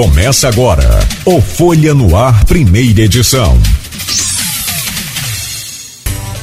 Começa agora o Folha no Ar, primeira edição.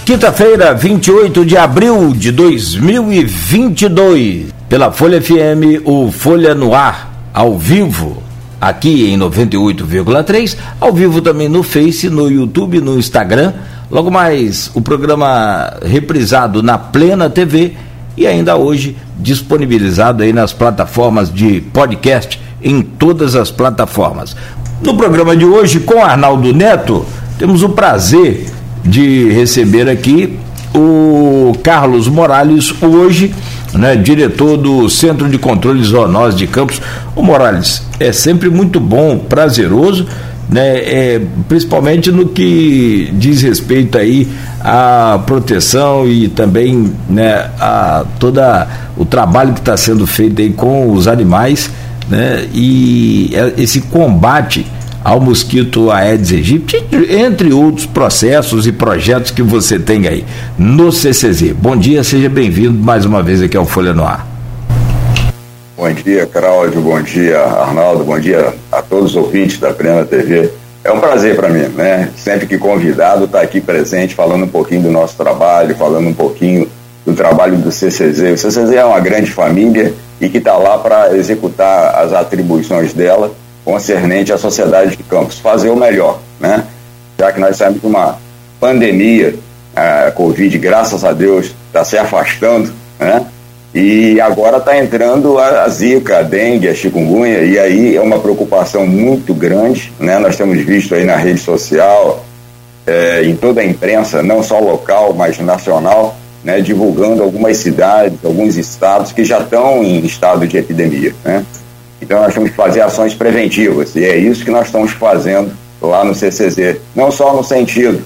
Quinta-feira, 28 de abril de 2022. Pela Folha FM, o Folha no Ar, ao vivo, aqui em 98,3, ao vivo também no Face, no YouTube, no Instagram. Logo mais, o programa reprisado na Plena TV e ainda hoje disponibilizado aí nas plataformas de podcast em todas as plataformas. No programa de hoje, com Arnaldo Neto, temos o prazer de receber aqui o Carlos Morales, hoje, né, diretor do Centro de Controle Zoonose de Campos. O Morales, é sempre muito bom, prazeroso, né, é, principalmente no que diz respeito aí à proteção e também né, a toda o trabalho que está sendo feito aí com os animais né, e é, esse combate ao mosquito Aedes aegypti, entre outros processos e projetos que você tem aí no CCZ. Bom dia, seja bem-vindo mais uma vez aqui ao Folha no Ar. Bom dia, Cláudio, bom dia, Arnaldo, bom dia a todos os ouvintes da Plena TV. É um prazer para mim, né? Sempre que convidado, estar tá aqui presente, falando um pouquinho do nosso trabalho, falando um pouquinho do trabalho do CCZ. O CCZ é uma grande família e que está lá para executar as atribuições dela concernente à sociedade de Campos, fazer o melhor, né? Já que nós saímos de uma pandemia, a Covid, graças a Deus, está se afastando, né? E agora está entrando a, a, zika, a dengue, a chikungunya, e aí é uma preocupação muito grande, né? Nós temos visto aí na rede social, é, em toda a imprensa, não só local, mas nacional, né? divulgando algumas cidades, alguns estados que já estão em estado de epidemia, né? Então nós temos que fazer ações preventivas e é isso que nós estamos fazendo lá no CCZ, não só no sentido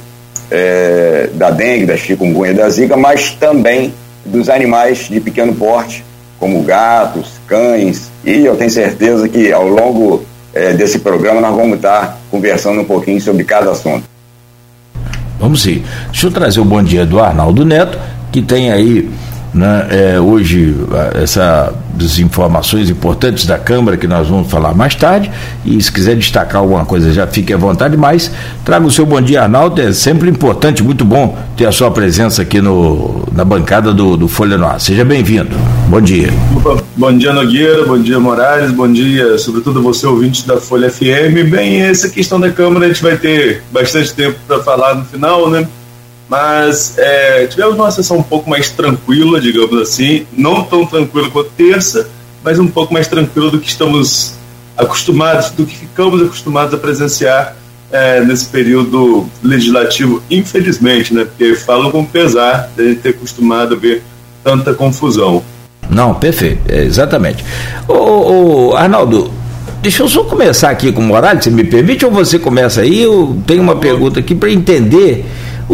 é, da dengue, da chikungunya, da zika, mas também dos animais de pequeno porte, como gatos, cães, e eu tenho certeza que ao longo é, desse programa nós vamos estar conversando um pouquinho sobre cada assunto. Vamos sim. Deixa eu trazer o bom dia do Arnaldo Neto, que tem aí né, é, hoje essa das informações importantes da Câmara que nós vamos falar mais tarde. E se quiser destacar alguma coisa já fique à vontade, mas traga o seu bom dia Arnaldo, é sempre importante, muito bom ter a sua presença aqui no, na bancada do, do Folha Noir, seja bem-vindo, bom dia. Bom dia Nogueira, bom dia Morales, bom dia sobretudo você ouvinte da Folha FM, bem, essa questão da Câmara a gente vai ter bastante tempo para falar no final, né mas é, tivemos uma sessão um pouco mais tranquila, digamos assim, não tão tranquila quanto terça, mas um pouco mais tranquila do que estamos acostumados, do que ficamos acostumados a presenciar é, nesse período legislativo, infelizmente, né? Porque falo com pesar de a gente ter acostumado a ver tanta confusão. Não, perfeito, é, exatamente. Ô, ô, Arnaldo, deixa eu só começar aqui com o Morales, se me permite, ou você começa aí? Eu tenho uma pergunta aqui para entender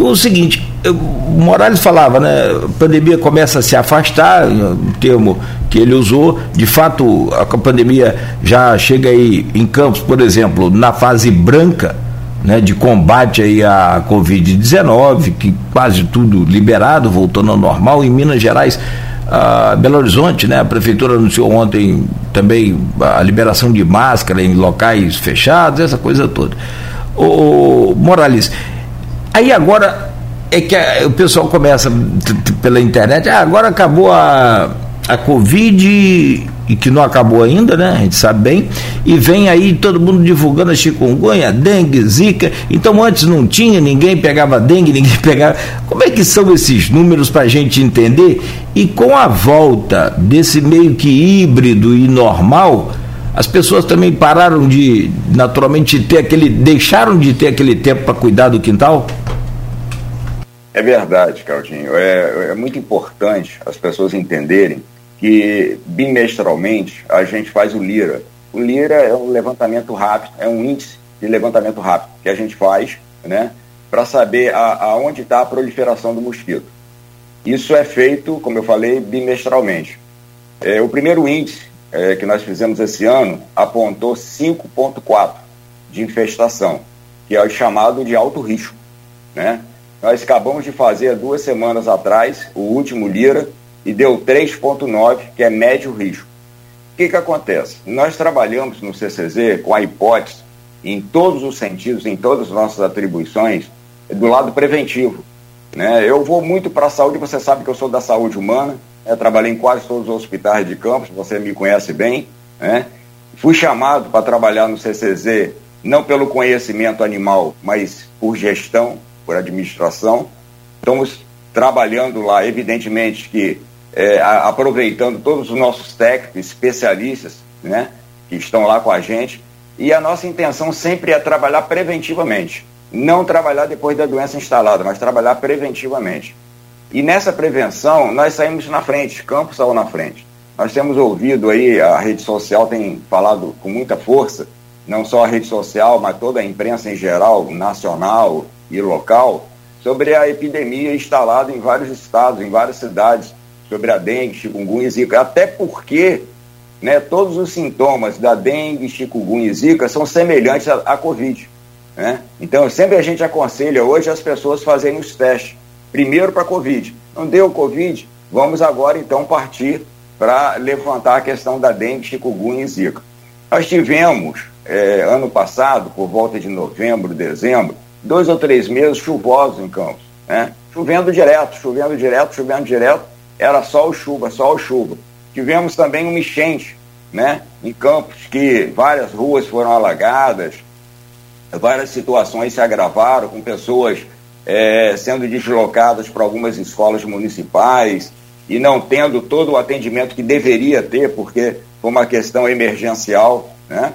o seguinte, o Morales falava, né? A pandemia começa a se afastar, o termo que ele usou. De fato, a pandemia já chega aí em Campos, por exemplo, na fase branca, né, de combate aí à Covid-19, que quase tudo liberado, voltando ao normal. Em Minas Gerais, Belo Horizonte, né, a prefeitura anunciou ontem também a liberação de máscara em locais fechados, essa coisa toda. O Morales, Aí agora é que a, o pessoal começa pela internet, ah, agora acabou a, a Covid e que não acabou ainda, né? A gente sabe bem. E vem aí todo mundo divulgando a chikungunya, dengue, zika. Então antes não tinha, ninguém pegava dengue, ninguém pegava. Como é que são esses números para a gente entender? E com a volta desse meio que híbrido e normal, as pessoas também pararam de, naturalmente, ter aquele. deixaram de ter aquele tempo para cuidar do quintal? É verdade, Claudinho. É, é muito importante as pessoas entenderem que bimestralmente a gente faz o LIRA. O LIRA é um levantamento rápido, é um índice de levantamento rápido que a gente faz, né, para saber aonde está a proliferação do mosquito. Isso é feito, como eu falei, bimestralmente. É, o primeiro índice é, que nós fizemos esse ano apontou 5,4 de infestação, que é o chamado de alto risco, né? Nós acabamos de fazer duas semanas atrás o último Lira e deu 3,9, que é médio risco. que, que acontece? Nós trabalhamos no CCZ com a hipótese, em todos os sentidos, em todas as nossas atribuições, do lado preventivo. Né? Eu vou muito para a saúde, você sabe que eu sou da saúde humana, né? trabalhei em quase todos os hospitais de campos, você me conhece bem. Né? Fui chamado para trabalhar no CCZ, não pelo conhecimento animal, mas por gestão, por administração. Estamos trabalhando lá, evidentemente que é, aproveitando todos os nossos técnicos, especialistas, né, que estão lá com a gente. E a nossa intenção sempre é trabalhar preventivamente. Não trabalhar depois da doença instalada, mas trabalhar preventivamente. E nessa prevenção, nós saímos na frente, Campos saiu na frente. Nós temos ouvido aí, a rede social tem falado com muita força, não só a rede social, mas toda a imprensa em geral, nacional e local, sobre a epidemia instalada em vários estados, em várias cidades, sobre a dengue, chikungunya e zika, até porque né, todos os sintomas da dengue, chikungunya e zika são semelhantes à, Covid. Né? Então, sempre a gente aconselha hoje as pessoas fazerem os testes. Primeiro para Covid. Não deu Covid, vamos agora então partir para levantar a questão da dengue, chikungunya e zika. Nós tivemos, é, ano passado, por volta de novembro, dezembro, dois ou três meses chuvosos em Campos. Né? Chovendo direto, chovendo direto, chovendo direto era sol chuva, sol chuva. Tivemos também uma enchente, né, em Campos, que várias ruas foram alagadas, várias situações se agravaram, com pessoas é, sendo deslocadas para algumas escolas municipais e não tendo todo o atendimento que deveria ter, porque foi uma questão emergencial, né?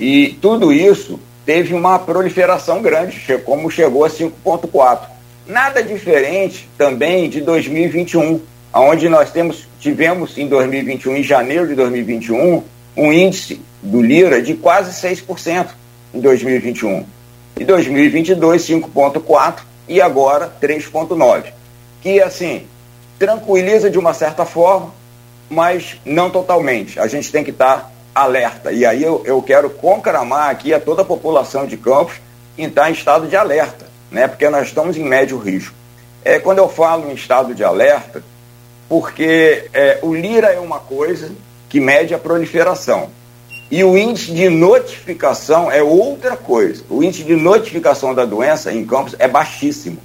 E tudo isso teve uma proliferação grande, como chegou a 5,4. Nada diferente também de 2021 onde nós temos, tivemos em 2021, em janeiro de 2021, um índice do Lira de quase 6% em 2021. Em 2022, 5,4% e agora 3,9%. Que, assim, tranquiliza de uma certa forma, mas não totalmente. A gente tem que estar alerta. E aí eu, eu quero conclamar aqui a toda a população de Campos em estar em estado de alerta, né? porque nós estamos em médio risco. É, quando eu falo em estado de alerta, porque é, o Lira é uma coisa que mede a proliferação. E o índice de notificação é outra coisa. O índice de notificação da doença em Campos é baixíssimo.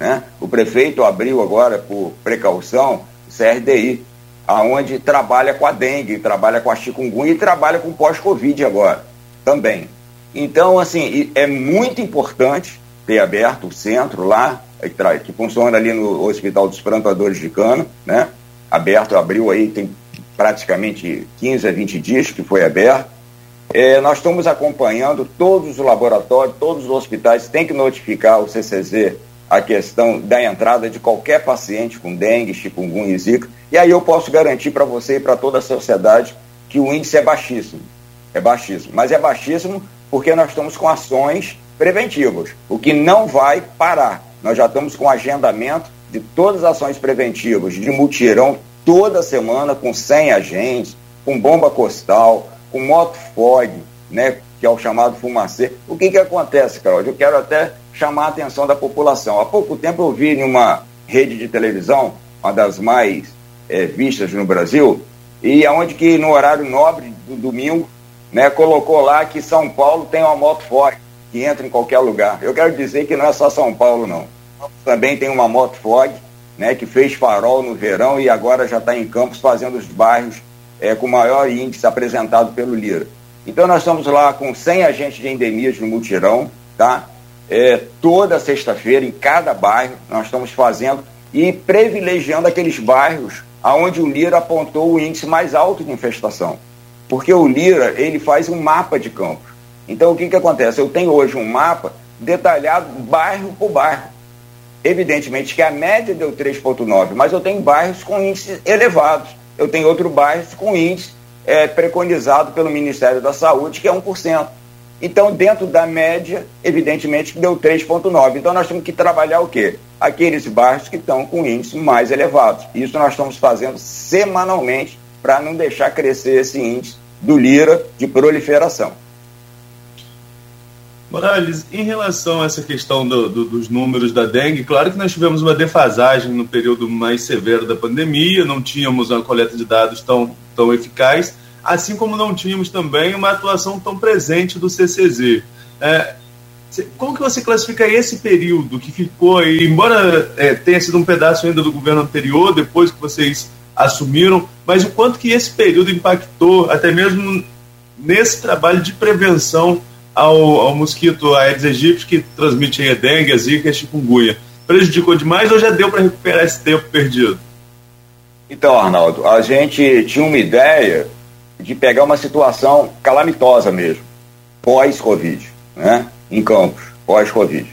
Né? O prefeito abriu agora, por precaução, o CRDI, aonde trabalha com a dengue, trabalha com a chikungunya e trabalha com pós-Covid agora também. Então, assim, é muito importante ter aberto o centro lá, que funciona ali no Hospital dos Plantadores de Cana, né? Aberto, abriu aí, tem praticamente 15 a 20 dias que foi aberto. É, nós estamos acompanhando todos os laboratórios, todos os hospitais têm que notificar o CCZ a questão da entrada de qualquer paciente com dengue, chikungunya e zika. E aí eu posso garantir para você e para toda a sociedade que o índice é baixíssimo. É baixíssimo. Mas é baixíssimo porque nós estamos com ações preventivas, o que não vai parar. Nós já estamos com agendamento de todas as ações preventivas, de mutirão toda semana com 100 agentes, com bomba costal, com moto fog, né, que é o chamado fumacê. O que, que acontece, Carol? Eu quero até chamar a atenção da população. Há pouco tempo eu vi em uma rede de televisão, uma das mais é, vistas no Brasil, e aonde que no horário nobre do domingo, né, colocou lá que São Paulo tem uma moto fog que entra em qualquer lugar. Eu quero dizer que não é só São Paulo, não também tem uma moto Fog, né, que fez farol no verão e agora já está em Campos fazendo os bairros é, com maior índice apresentado pelo Lira. Então nós estamos lá com 100 agentes de endemias no mutirão, tá? É, toda sexta-feira, em cada bairro, nós estamos fazendo e privilegiando aqueles bairros aonde o Lira apontou o índice mais alto de infestação. Porque o Lira, ele faz um mapa de campos. Então o que, que acontece? Eu tenho hoje um mapa detalhado bairro por bairro. Evidentemente que a média deu 3,9, mas eu tenho bairros com índices elevados. Eu tenho outro bairro com índice é, preconizado pelo Ministério da Saúde, que é 1%. Então, dentro da média, evidentemente que deu 3,9. Então, nós temos que trabalhar o quê? Aqueles bairros que estão com índices mais elevados. Isso nós estamos fazendo semanalmente para não deixar crescer esse índice do Lira de proliferação. Morales, em relação a essa questão do, do, dos números da dengue, claro que nós tivemos uma defasagem no período mais severo da pandemia, não tínhamos uma coleta de dados tão, tão eficaz. assim como não tínhamos também uma atuação tão presente do CCZ. É, como que você classifica esse período que ficou aí, embora é, tenha sido um pedaço ainda do governo anterior, depois que vocês assumiram, mas o quanto que esse período impactou, até mesmo nesse trabalho de prevenção ao, ao mosquito Aedes aegypti, que transmite a dengue, a zika e a chikungunya? Prejudicou demais ou já deu para recuperar esse tempo perdido? Então, Arnaldo, a gente tinha uma ideia de pegar uma situação calamitosa mesmo, pós-Covid, né? Em campos, pós-Covid.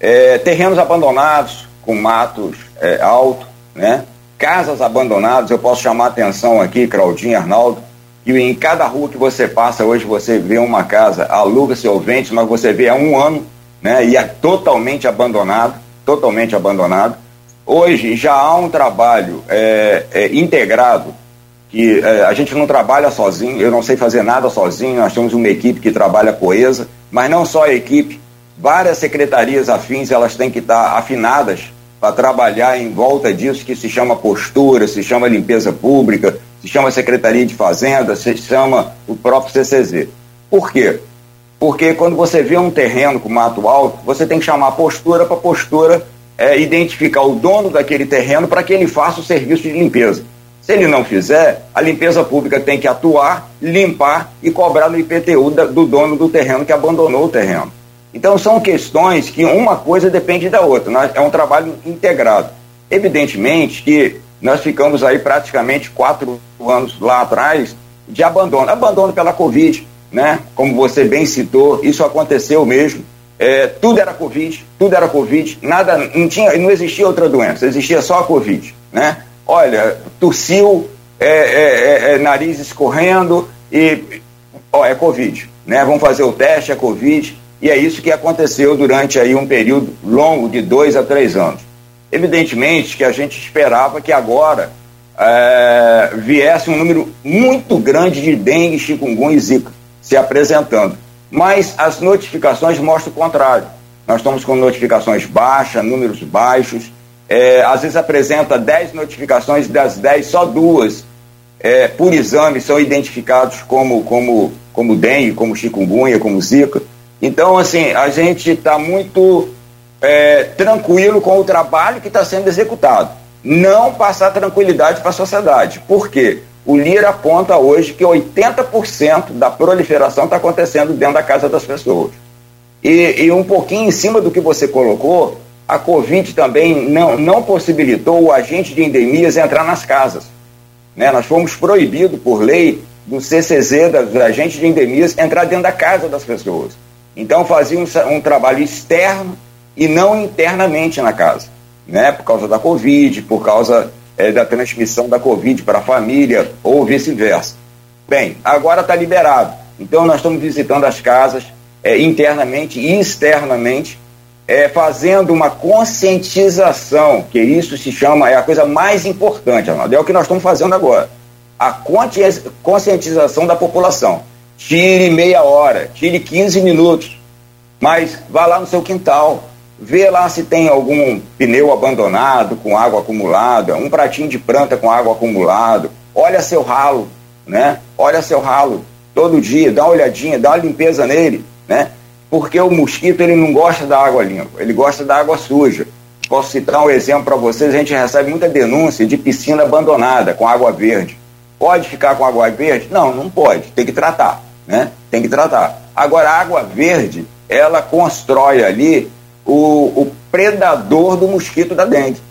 É, terrenos abandonados, com matos é, alto, né? Casas abandonadas, eu posso chamar a atenção aqui, Claudinho, Arnaldo, que em cada rua que você passa hoje você vê uma casa, aluga-se ou vende, mas você vê há um ano, né? E é totalmente abandonado, totalmente abandonado. Hoje já há um trabalho é, é, integrado, que é, a gente não trabalha sozinho, eu não sei fazer nada sozinho, nós temos uma equipe que trabalha coesa, mas não só a equipe, várias secretarias afins, elas têm que estar afinadas para trabalhar em volta disso, que se chama postura, se chama limpeza pública, se chama Secretaria de Fazenda, se chama o próprio CCZ. Por quê? Porque quando você vê um terreno com mato alto, você tem que chamar postura para postura é, identificar o dono daquele terreno para que ele faça o serviço de limpeza. Se ele não fizer, a limpeza pública tem que atuar, limpar e cobrar no IPTU do dono do terreno que abandonou o terreno. Então são questões que uma coisa depende da outra, né? é um trabalho integrado. Evidentemente que nós ficamos aí praticamente quatro anos lá atrás de abandono, abandono pela Covid, né? Como você bem citou, isso aconteceu mesmo. É, tudo era Covid, tudo era Covid, nada, não, tinha, não existia outra doença, existia só a Covid, né? Olha, tossiu, é, é, é, é nariz escorrendo e, ó, é Covid, né? Vamos fazer o teste, é Covid, e é isso que aconteceu durante aí um período longo de dois a três anos. Evidentemente que a gente esperava que agora é, viesse um número muito grande de dengue, chikungunya e zika se apresentando. Mas as notificações mostram o contrário. Nós estamos com notificações baixas, números baixos. É, às vezes apresenta 10 notificações, das 10, só duas é, por exame são identificados como, como, como dengue, como chikungunya, como zika. Então, assim, a gente está muito é, tranquilo com o trabalho que está sendo executado. Não passar tranquilidade para a sociedade. Por quê? O LIR aponta hoje que 80% da proliferação está acontecendo dentro da casa das pessoas. E, e, um pouquinho em cima do que você colocou, a Covid também não, não possibilitou o agente de endemias entrar nas casas. Né? Nós fomos proibidos por lei do CCZ, dos agentes de endemias, entrar dentro da casa das pessoas. Então fazia um, um trabalho externo e não internamente na casa, né? por causa da Covid, por causa é, da transmissão da Covid para a família ou vice-versa. Bem, agora está liberado. Então nós estamos visitando as casas é, internamente e externamente, é, fazendo uma conscientização, que isso se chama, é a coisa mais importante, Arnaldo, é o que nós estamos fazendo agora. A conscientização da população. Tire meia hora, tire 15 minutos, mas vá lá no seu quintal, vê lá se tem algum pneu abandonado com água acumulada, um pratinho de planta com água acumulado, olha seu ralo, né? Olha seu ralo todo dia, dá uma olhadinha, dá uma limpeza nele, né? Porque o mosquito ele não gosta da água limpa, ele gosta da água suja. Posso citar um exemplo para vocês, a gente recebe muita denúncia de piscina abandonada com água verde. Pode ficar com água verde? Não, não pode, tem que tratar, né? Tem que tratar. Agora a água verde, ela constrói ali o, o predador do mosquito da dengue,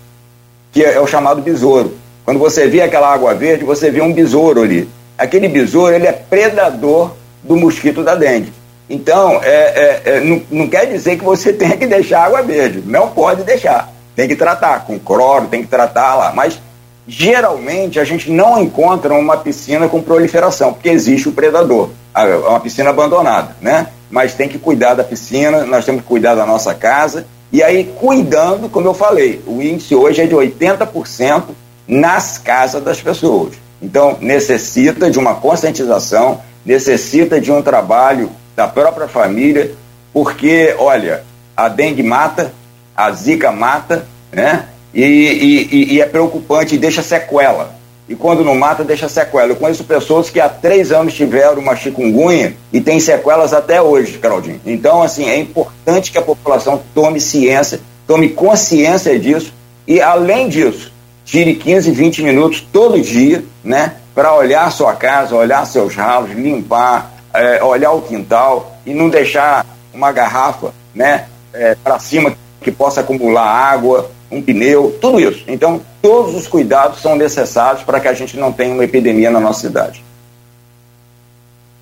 que é, é o chamado besouro. Quando você vê aquela água verde, você vê um besouro ali. Aquele besouro ele é predador do mosquito da dengue. Então, é, é, é, não, não, quer dizer que você tenha que deixar água verde. Não pode deixar. Tem que tratar com cloro, tem que tratar lá. Mas, geralmente, a gente não encontra uma piscina com proliferação, porque existe o predador. É uma piscina abandonada, né? mas tem que cuidar da piscina, nós temos que cuidar da nossa casa. E aí, cuidando, como eu falei, o índice hoje é de 80% nas casas das pessoas. Então, necessita de uma conscientização, necessita de um trabalho da própria família, porque, olha, a dengue mata, a zika mata, né? E, e, e é preocupante e deixa sequela. e quando não mata, deixa sequela. Eu conheço pessoas que há três anos tiveram uma chikungunya e tem sequelas até hoje, Claudinho. Então, assim, é importante que a população tome ciência, tome consciência disso e, além disso, tire 15, 20 minutos todo dia, né, para olhar sua casa, olhar seus ralos, limpar, é, olhar o quintal e não deixar uma garrafa, né, é, para cima que possa acumular água, um pneu, tudo isso. Então, todos os cuidados são necessários para que a gente não tenha uma epidemia na nossa cidade.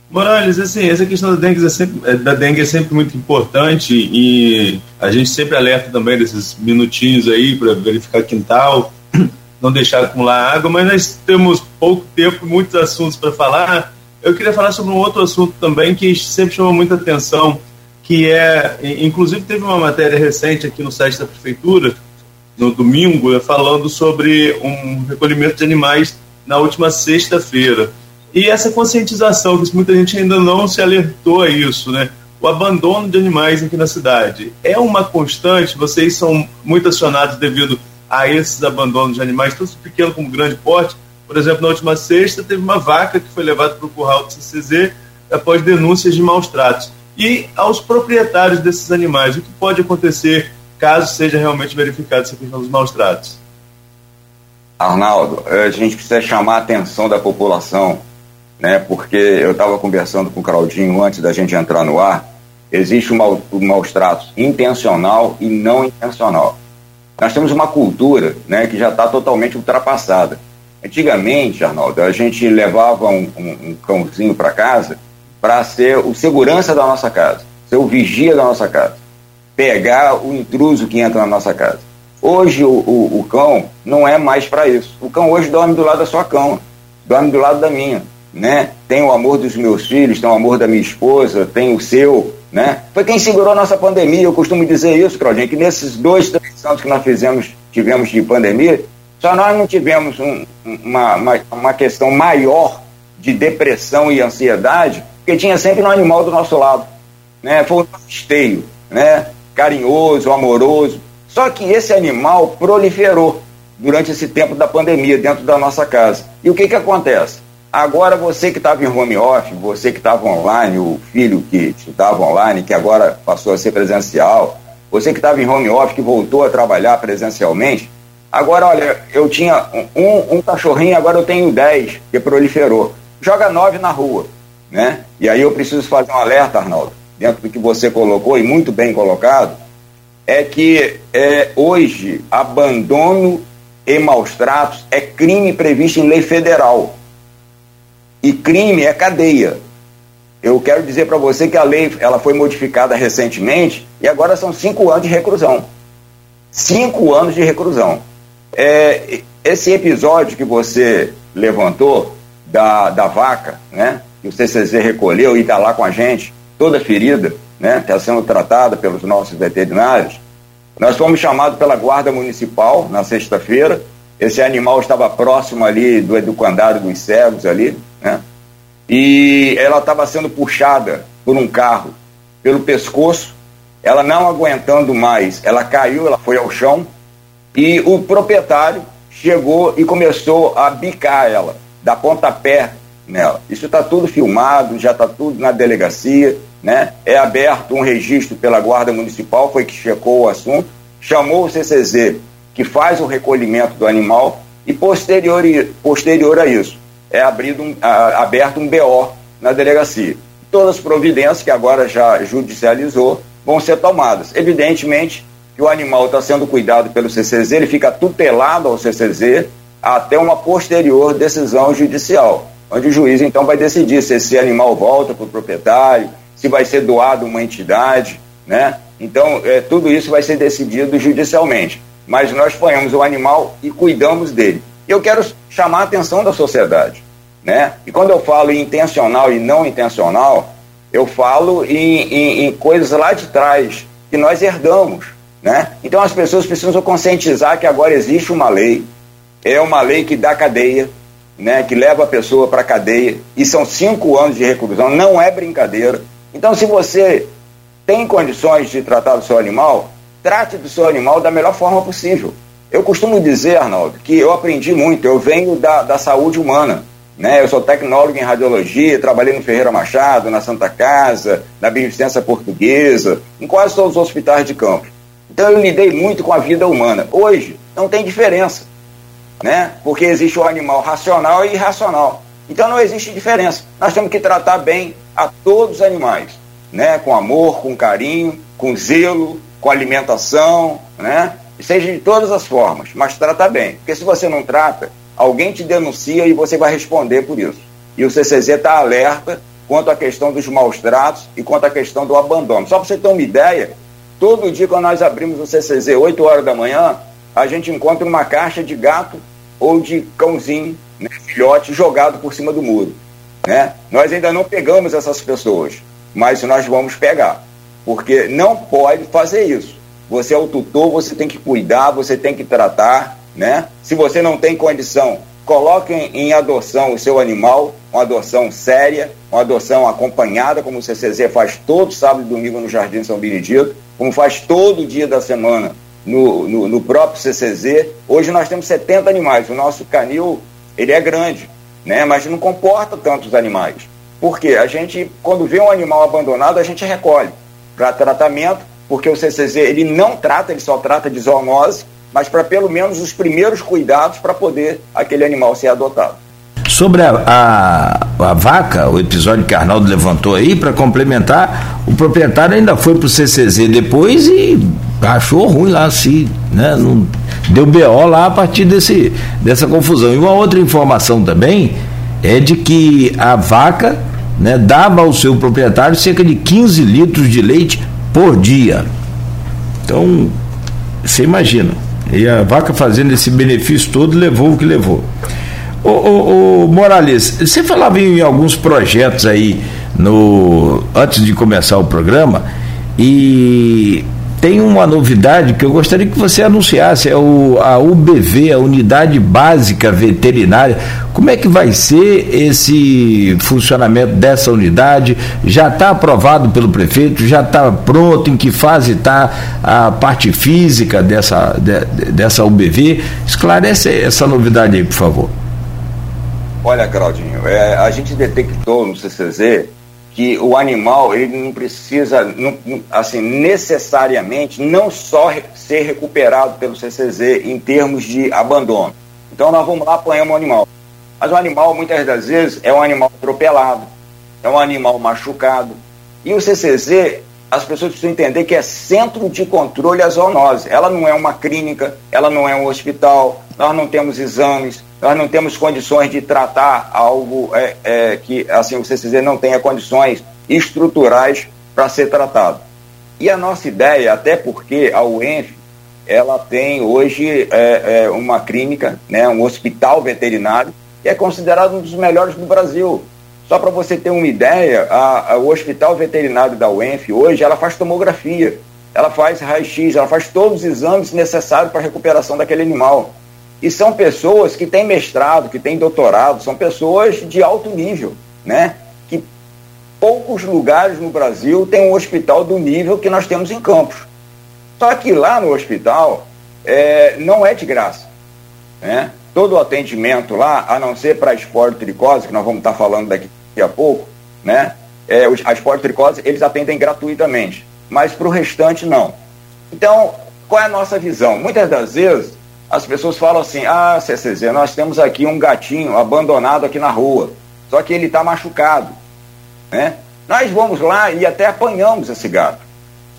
Morales, assim, essa questão da dengue, é sempre, é, da dengue é sempre muito importante e a gente sempre alerta também desses minutinhos aí para verificar quintal, não deixar acumular água, mas nós temos pouco tempo, muitos assuntos para falar. Eu queria falar sobre um outro assunto também que sempre chama muita atenção, que é, inclusive teve uma matéria recente aqui no site da prefeitura, no domingo, falando sobre um recolhimento de animais na última sexta-feira. E essa conscientização, que muita gente ainda não se alertou a isso, né? O abandono de animais aqui na cidade é uma constante, vocês são muito acionados devido a esses abandonos de animais, tanto pequeno como grande porte. Por exemplo, na última sexta, teve uma vaca que foi levada para o curral do CCZ após denúncias de maus tratos. E aos proprietários desses animais, o que pode acontecer caso seja realmente verificada essa questão dos maus tratos? Arnaldo, a gente precisa chamar a atenção da população, né? Porque eu estava conversando com o Claudinho antes da gente entrar no ar. Existe um, um maus tratos intencional e não intencional. Nós temos uma cultura, né, que já está totalmente ultrapassada. Antigamente, Arnaldo, a gente levava um, um, um cãozinho para casa para ser o segurança da nossa casa, ser o vigia da nossa casa pegar o intruso que entra na nossa casa. Hoje o, o, o cão não é mais para isso. O cão hoje dorme do lado da sua cama, dorme do lado da minha, né? Tem o amor dos meus filhos, tem o amor da minha esposa, tem o seu, né? Foi quem segurou a nossa pandemia. Eu costumo dizer isso, Claudinho, que nesses dois, três anos que nós fizemos, tivemos de pandemia, só nós não tivemos um, uma, uma, uma questão maior de depressão e ansiedade, porque tinha sempre um animal do nosso lado, né? Foi um esteio, né? carinhoso, amoroso. Só que esse animal proliferou durante esse tempo da pandemia dentro da nossa casa. E o que, que acontece? Agora você que estava em home office, você que estava online, o filho que estava online, que agora passou a ser presencial, você que estava em home office, que voltou a trabalhar presencialmente, agora, olha, eu tinha um, um cachorrinho, agora eu tenho dez, que proliferou. Joga nove na rua, né? E aí eu preciso fazer um alerta, Arnaldo dentro do que você colocou, e muito bem colocado, é que é, hoje abandono e maus tratos é crime previsto em lei federal. E crime é cadeia. Eu quero dizer para você que a lei ela foi modificada recentemente e agora são cinco anos de reclusão. Cinco anos de reclusão. É, esse episódio que você levantou da, da vaca, né, que o CCZ recolheu e está lá com a gente, toda ferida, né, está sendo tratada pelos nossos veterinários. Nós fomos chamados pela Guarda Municipal na sexta-feira. Esse animal estava próximo ali do educandário dos cegos ali, né? E ela estava sendo puxada por um carro pelo pescoço. Ela não aguentando mais, ela caiu, ela foi ao chão e o proprietário chegou e começou a bicar ela, dar pontapé nela. Isso está tudo filmado, já está tudo na delegacia né? É aberto um registro pela Guarda Municipal, foi que checou o assunto, chamou o CCZ, que faz o recolhimento do animal, e posterior, posterior a isso, é abrido um, a, aberto um BO na delegacia. Todas as providências que agora já judicializou vão ser tomadas. Evidentemente que o animal está sendo cuidado pelo CCZ, ele fica tutelado ao CCZ até uma posterior decisão judicial, onde o juiz então vai decidir se esse animal volta para o proprietário, se vai ser doado uma entidade, né? Então, é, tudo isso vai ser decidido judicialmente. Mas nós ponhamos o animal e cuidamos dele. Eu quero chamar a atenção da sociedade, né? E quando eu falo em intencional e não intencional, eu falo em, em, em coisas lá de trás que nós herdamos, né? Então as pessoas precisam conscientizar que agora existe uma lei, é uma lei que dá cadeia, né? Que leva a pessoa para cadeia e são cinco anos de reclusão, não é brincadeira. Então, se você tem condições de tratar do seu animal, trate do seu animal da melhor forma possível. Eu costumo dizer, Arnaldo, que eu aprendi muito, eu venho da, da saúde humana. Né? Eu sou tecnólogo em radiologia, trabalhei no Ferreira Machado, na Santa Casa, na Beneficência Portuguesa, em quase todos os hospitais de campo. Então eu lidei muito com a vida humana. Hoje não tem diferença, né? porque existe o animal racional e irracional. Então não existe diferença. Nós temos que tratar bem a todos os animais, né? com amor, com carinho, com zelo, com alimentação, né? seja de todas as formas, mas trata bem. Porque se você não trata, alguém te denuncia e você vai responder por isso. E o CCZ está alerta quanto à questão dos maus tratos e quanto à questão do abandono. Só para você ter uma ideia, todo dia quando nós abrimos o CCZ, 8 horas da manhã, a gente encontra uma caixa de gato ou de cãozinho, né, filhote, jogado por cima do muro. Né? Nós ainda não pegamos essas pessoas, mas nós vamos pegar, porque não pode fazer isso. Você é o tutor, você tem que cuidar, você tem que tratar, né? Se você não tem condição, coloque em adoção o seu animal, uma adoção séria, uma adoção acompanhada, como o CCZ faz todo sábado e domingo no Jardim São Benedito, como faz todo dia da semana no, no, no, próprio CCZ. Hoje nós temos 70 animais. O nosso canil, ele é grande, né? mas não comporta tantos animais. Por quê? A gente, quando vê um animal abandonado, a gente recolhe para tratamento porque o CCZ ele não trata, ele só trata de zoonose, mas para pelo menos os primeiros cuidados para poder aquele animal ser adotado. Sobre a, a, a, vaca, o episódio que Arnaldo levantou aí, para complementar, o proprietário ainda foi para o CCZ depois e achou ruim lá, assim, né? Não, deu BO lá a partir desse, dessa confusão. E uma outra informação também é de que a vaca né, dava ao seu proprietário cerca de 15 litros de leite por dia. Então, você imagina. E a vaca fazendo esse benefício todo levou o que levou. Ô, ô, ô Morales, você falava em alguns projetos aí no antes de começar o programa e tem uma novidade que eu gostaria que você anunciasse, é o, a UBV, a Unidade Básica Veterinária. Como é que vai ser esse funcionamento dessa unidade? Já está aprovado pelo prefeito? Já está pronto? Em que fase está a parte física dessa, de, dessa UBV? Esclarece essa novidade aí, por favor. Olha, Claudinho, é, a gente detectou no CCZ que o animal ele não precisa, não, assim, necessariamente não só ser recuperado pelo CCZ em termos de abandono. Então nós vamos lá apanhamos o animal. Mas o animal muitas das vezes é um animal atropelado, é um animal machucado. E o CCZ, as pessoas precisam entender que é centro de controle à zoonose. Ela não é uma clínica, ela não é um hospital, nós não temos exames, nós não temos condições de tratar algo é, é, que assim o CCZ não tenha condições estruturais para ser tratado. E a nossa ideia, até porque a UENF ela tem hoje é, é, uma clínica, né, um hospital veterinário, que é considerado um dos melhores do Brasil. Só para você ter uma ideia, a, a, o hospital veterinário da UENF hoje ela faz tomografia, ela faz raio-x, ela faz todos os exames necessários para a recuperação daquele animal. E são pessoas que têm mestrado, que têm doutorado, são pessoas de alto nível, né? Que poucos lugares no Brasil têm um hospital do nível que nós temos em Campos. Só que lá no hospital é, não é de graça, né? Todo o atendimento lá, a não ser para a esporotricose, que nós vamos estar falando daqui a pouco, né? É, a esporotricose, eles atendem gratuitamente, mas para o restante não. Então, qual é a nossa visão? Muitas das vezes as pessoas falam assim: ah, CCZ, nós temos aqui um gatinho abandonado aqui na rua, só que ele está machucado. Né? Nós vamos lá e até apanhamos esse gato,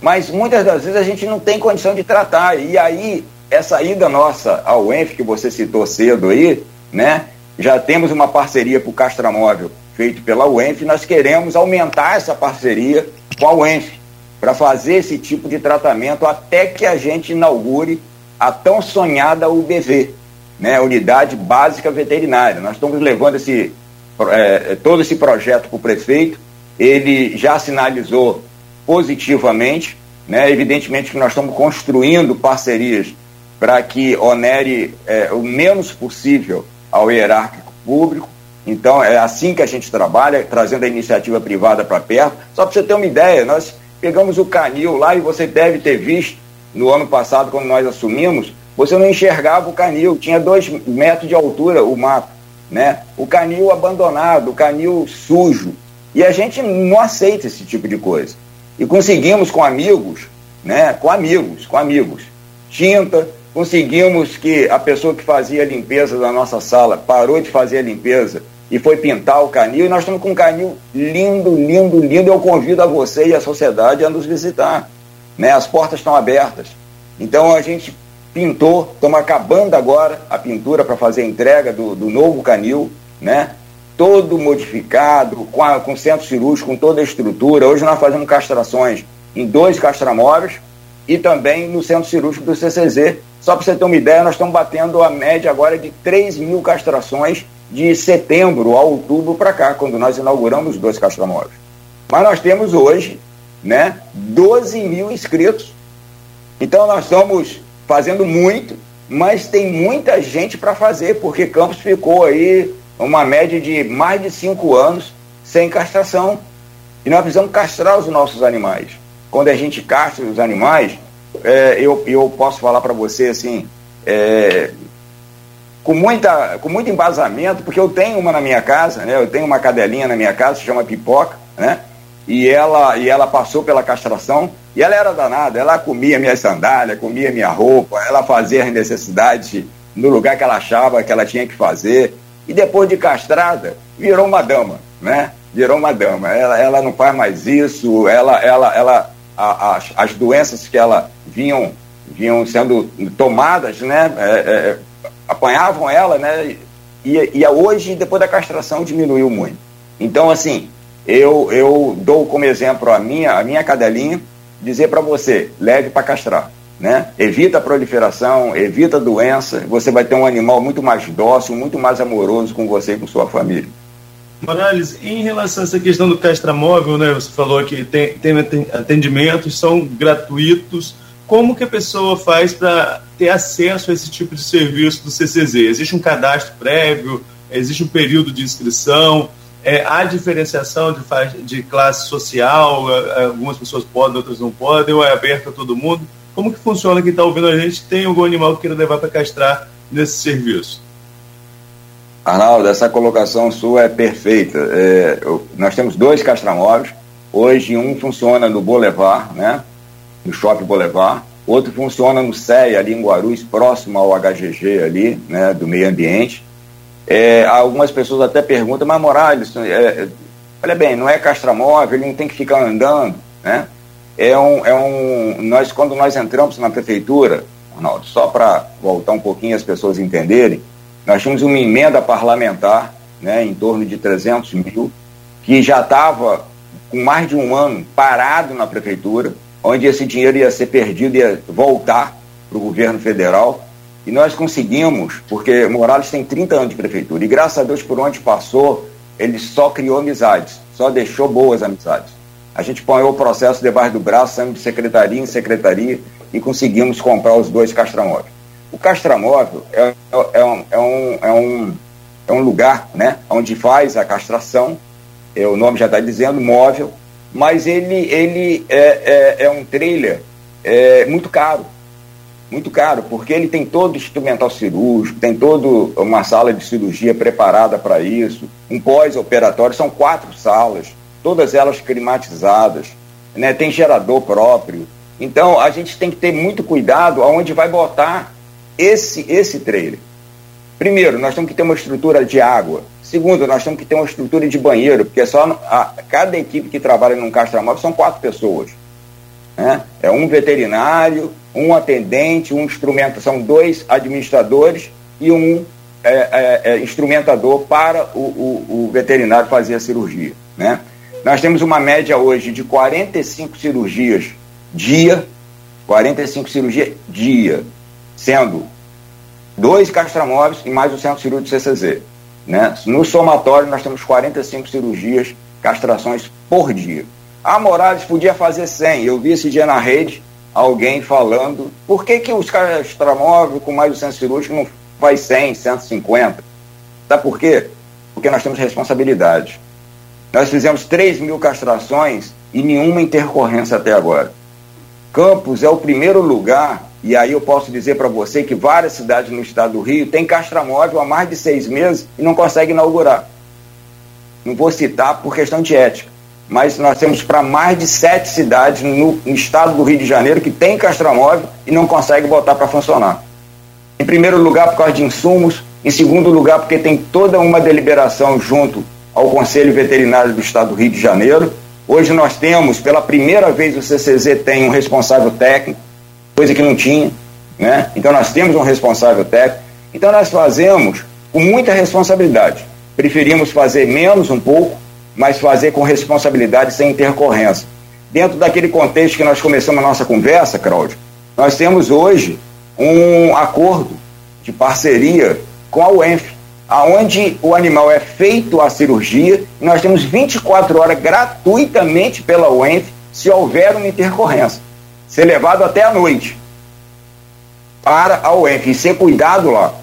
mas muitas das vezes a gente não tem condição de tratar. E aí, essa ida nossa ao ENF, que você citou cedo aí, né? já temos uma parceria para o Castramóvel feito pela UENF, nós queremos aumentar essa parceria com a UENF para fazer esse tipo de tratamento até que a gente inaugure a tão sonhada UBV, né, Unidade Básica Veterinária. Nós estamos levando esse, é, todo esse projeto para o prefeito, ele já sinalizou positivamente, né, evidentemente que nós estamos construindo parcerias para que onere é, o menos possível ao hierárquico público. Então, é assim que a gente trabalha, trazendo a iniciativa privada para perto. Só para você ter uma ideia, nós pegamos o canil lá e você deve ter visto no ano passado, quando nós assumimos, você não enxergava o canil, tinha dois metros de altura o mato, né? O canil abandonado, o canil sujo. E a gente não aceita esse tipo de coisa. E conseguimos com amigos, né? Com amigos, com amigos. Tinta, conseguimos que a pessoa que fazia a limpeza da nossa sala parou de fazer a limpeza e foi pintar o canil, e nós estamos com um canil lindo, lindo, lindo. Eu convido a você e a sociedade a nos visitar. Né? As portas estão abertas. Então a gente pintou, estamos acabando agora a pintura para fazer a entrega do, do novo canil, né? todo modificado, com, a, com centro cirúrgico, com toda a estrutura. Hoje nós fazemos castrações em dois castramóveis e também no centro cirúrgico do CCZ. Só para você ter uma ideia, nós estamos batendo a média agora de 3 mil castrações de setembro a outubro para cá, quando nós inauguramos dois castramóveis. Mas nós temos hoje né, 12 mil inscritos. Então nós estamos fazendo muito, mas tem muita gente para fazer, porque Campos ficou aí uma média de mais de cinco anos sem castração. E nós precisamos castrar os nossos animais. Quando a gente castra os animais, é, eu, eu posso falar para você assim, é, com, muita, com muito embasamento, porque eu tenho uma na minha casa, né? Eu tenho uma cadelinha na minha casa, se chama Pipoca, né? E ela, e ela passou pela castração e ela era danada, ela comia minha sandália, comia minha roupa, ela fazia as necessidades no lugar que ela achava que ela tinha que fazer. E depois de castrada, virou uma dama, né? Virou uma dama. Ela, ela não faz mais isso, ela, ela, ela, a, as, as doenças que ela vinham, vinham sendo tomadas, né? É, é, apanhavam ela, né? E, e hoje, depois da castração, diminuiu muito. Então, assim, eu, eu dou como exemplo a minha, a minha cadelinha, dizer para você, leve para castrar. Né? Evita a proliferação, evita a doença, você vai ter um animal muito mais dócil, muito mais amoroso com você e com sua família. Morales, em relação a essa questão do castramóvel, né, você falou que tem, tem atendimentos, são gratuitos, como que a pessoa faz para ter acesso a esse tipo de serviço do CCZ? Existe um cadastro prévio? Existe um período de inscrição? É, há diferenciação de, de classe social? Algumas pessoas podem, outras não podem? Ou é aberto a todo mundo? Como que funciona quem está ouvindo a gente? Tem algum animal que queira levar para castrar nesse serviço? Arnaldo, essa colocação sua é perfeita. É, eu, nós temos dois castramóveis. Hoje um funciona no Boulevard, né? no Shopping Boulevard. Outro funciona no CEA, ali em Guarulhos, próximo ao HGG ali, né, do meio ambiente. É, algumas pessoas até perguntam, mas Morales, é, olha bem, não é castramóvel, ele não tem que ficar andando, né? É um, é um, nós, quando nós entramos na prefeitura, Arnaldo, só para voltar um pouquinho as pessoas entenderem, nós tínhamos uma emenda parlamentar, né, em torno de 300 mil, que já estava com mais de um ano parado na prefeitura, onde esse dinheiro ia ser perdido, ia voltar para o governo federal. E nós conseguimos, porque Morales tem 30 anos de prefeitura, e graças a Deus, por onde passou, ele só criou amizades, só deixou boas amizades. A gente põe o processo debaixo do braço, saímos de secretaria em secretaria e conseguimos comprar os dois castramóveis. O castramóvel é, é, é, um, é, um, é, um, é um lugar né, onde faz a castração, é, o nome já está dizendo, móvel, mas ele, ele é, é, é um trailer é, muito caro. Muito caro, porque ele tem todo instrumental cirúrgico, tem toda uma sala de cirurgia preparada para isso, um pós-operatório, são quatro salas, todas elas climatizadas, né, tem gerador próprio. Então a gente tem que ter muito cuidado aonde vai botar esse, esse trailer. Primeiro, nós temos que ter uma estrutura de água, Segundo, nós temos que ter uma estrutura de banheiro, porque só a, cada equipe que trabalha num castramóvel são quatro pessoas. Né? É um veterinário, um atendente, um instrumento, são dois administradores e um é, é, é, instrumentador para o, o, o, veterinário fazer a cirurgia. Né? Nós temos uma média hoje de 45 cirurgias dia, 45 cirurgias dia, sendo dois castramóveis e mais o centro cirúrgico CCZ. Né? No somatório, nós temos 45 cirurgias, castrações por dia. A Morales podia fazer 100. Eu vi esse dia na rede alguém falando por que, que os castramóveis com mais de centro cirúrgico não faz 100, 150. Sabe por quê? Porque nós temos responsabilidade. Nós fizemos 3 mil castrações e nenhuma intercorrência até agora. Campos é o primeiro lugar e aí eu posso dizer para você que várias cidades no estado do Rio têm castramóvel há mais de seis meses e não conseguem inaugurar. Não vou citar por questão de ética, mas nós temos para mais de sete cidades no, no, estado do Rio de Janeiro que tem castramóvel e não consegue botar para funcionar. Em primeiro lugar, por causa de insumos, em segundo lugar, porque tem toda uma deliberação junto ao Conselho Veterinário do Estado do Rio de Janeiro. Hoje nós temos, pela primeira vez, o CCZ tem um responsável técnico, coisa que não tinha, né? Então nós temos um responsável técnico. Então nós fazemos com muita responsabilidade. Preferimos fazer menos um pouco, mas fazer com responsabilidade sem intercorrência. Dentro daquele contexto que nós começamos a nossa conversa, Cláudio, nós temos hoje um acordo de parceria com a UENF, aonde o animal é feito a cirurgia e nós temos 24 horas gratuitamente pela UENF se houver uma intercorrência. Ser levado até a noite para a UENF e ser cuidado lá.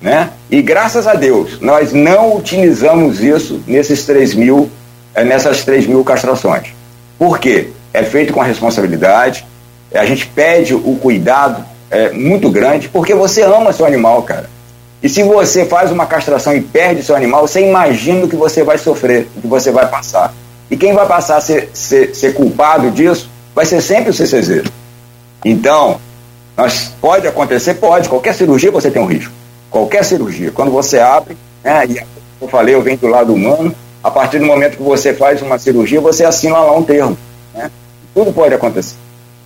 Né? E graças a Deus, nós não utilizamos isso nesses 3 mil, é, nessas 3 mil castrações. Por quê? É feito com responsabilidade, a gente pede o cuidado é, muito grande, porque você ama seu animal, cara. E se você faz uma castração e perde seu animal, você imagina o que você vai sofrer, o que você vai passar. E quem vai passar a ser, ser, ser culpado disso vai ser sempre o CCZ. Então, nós, pode acontecer? Pode. Qualquer cirurgia você tem um risco. Qualquer cirurgia. Quando você abre, né, e eu falei, eu venho do lado humano, a partir do momento que você faz uma cirurgia, você assina lá um termo. Né? Tudo pode acontecer.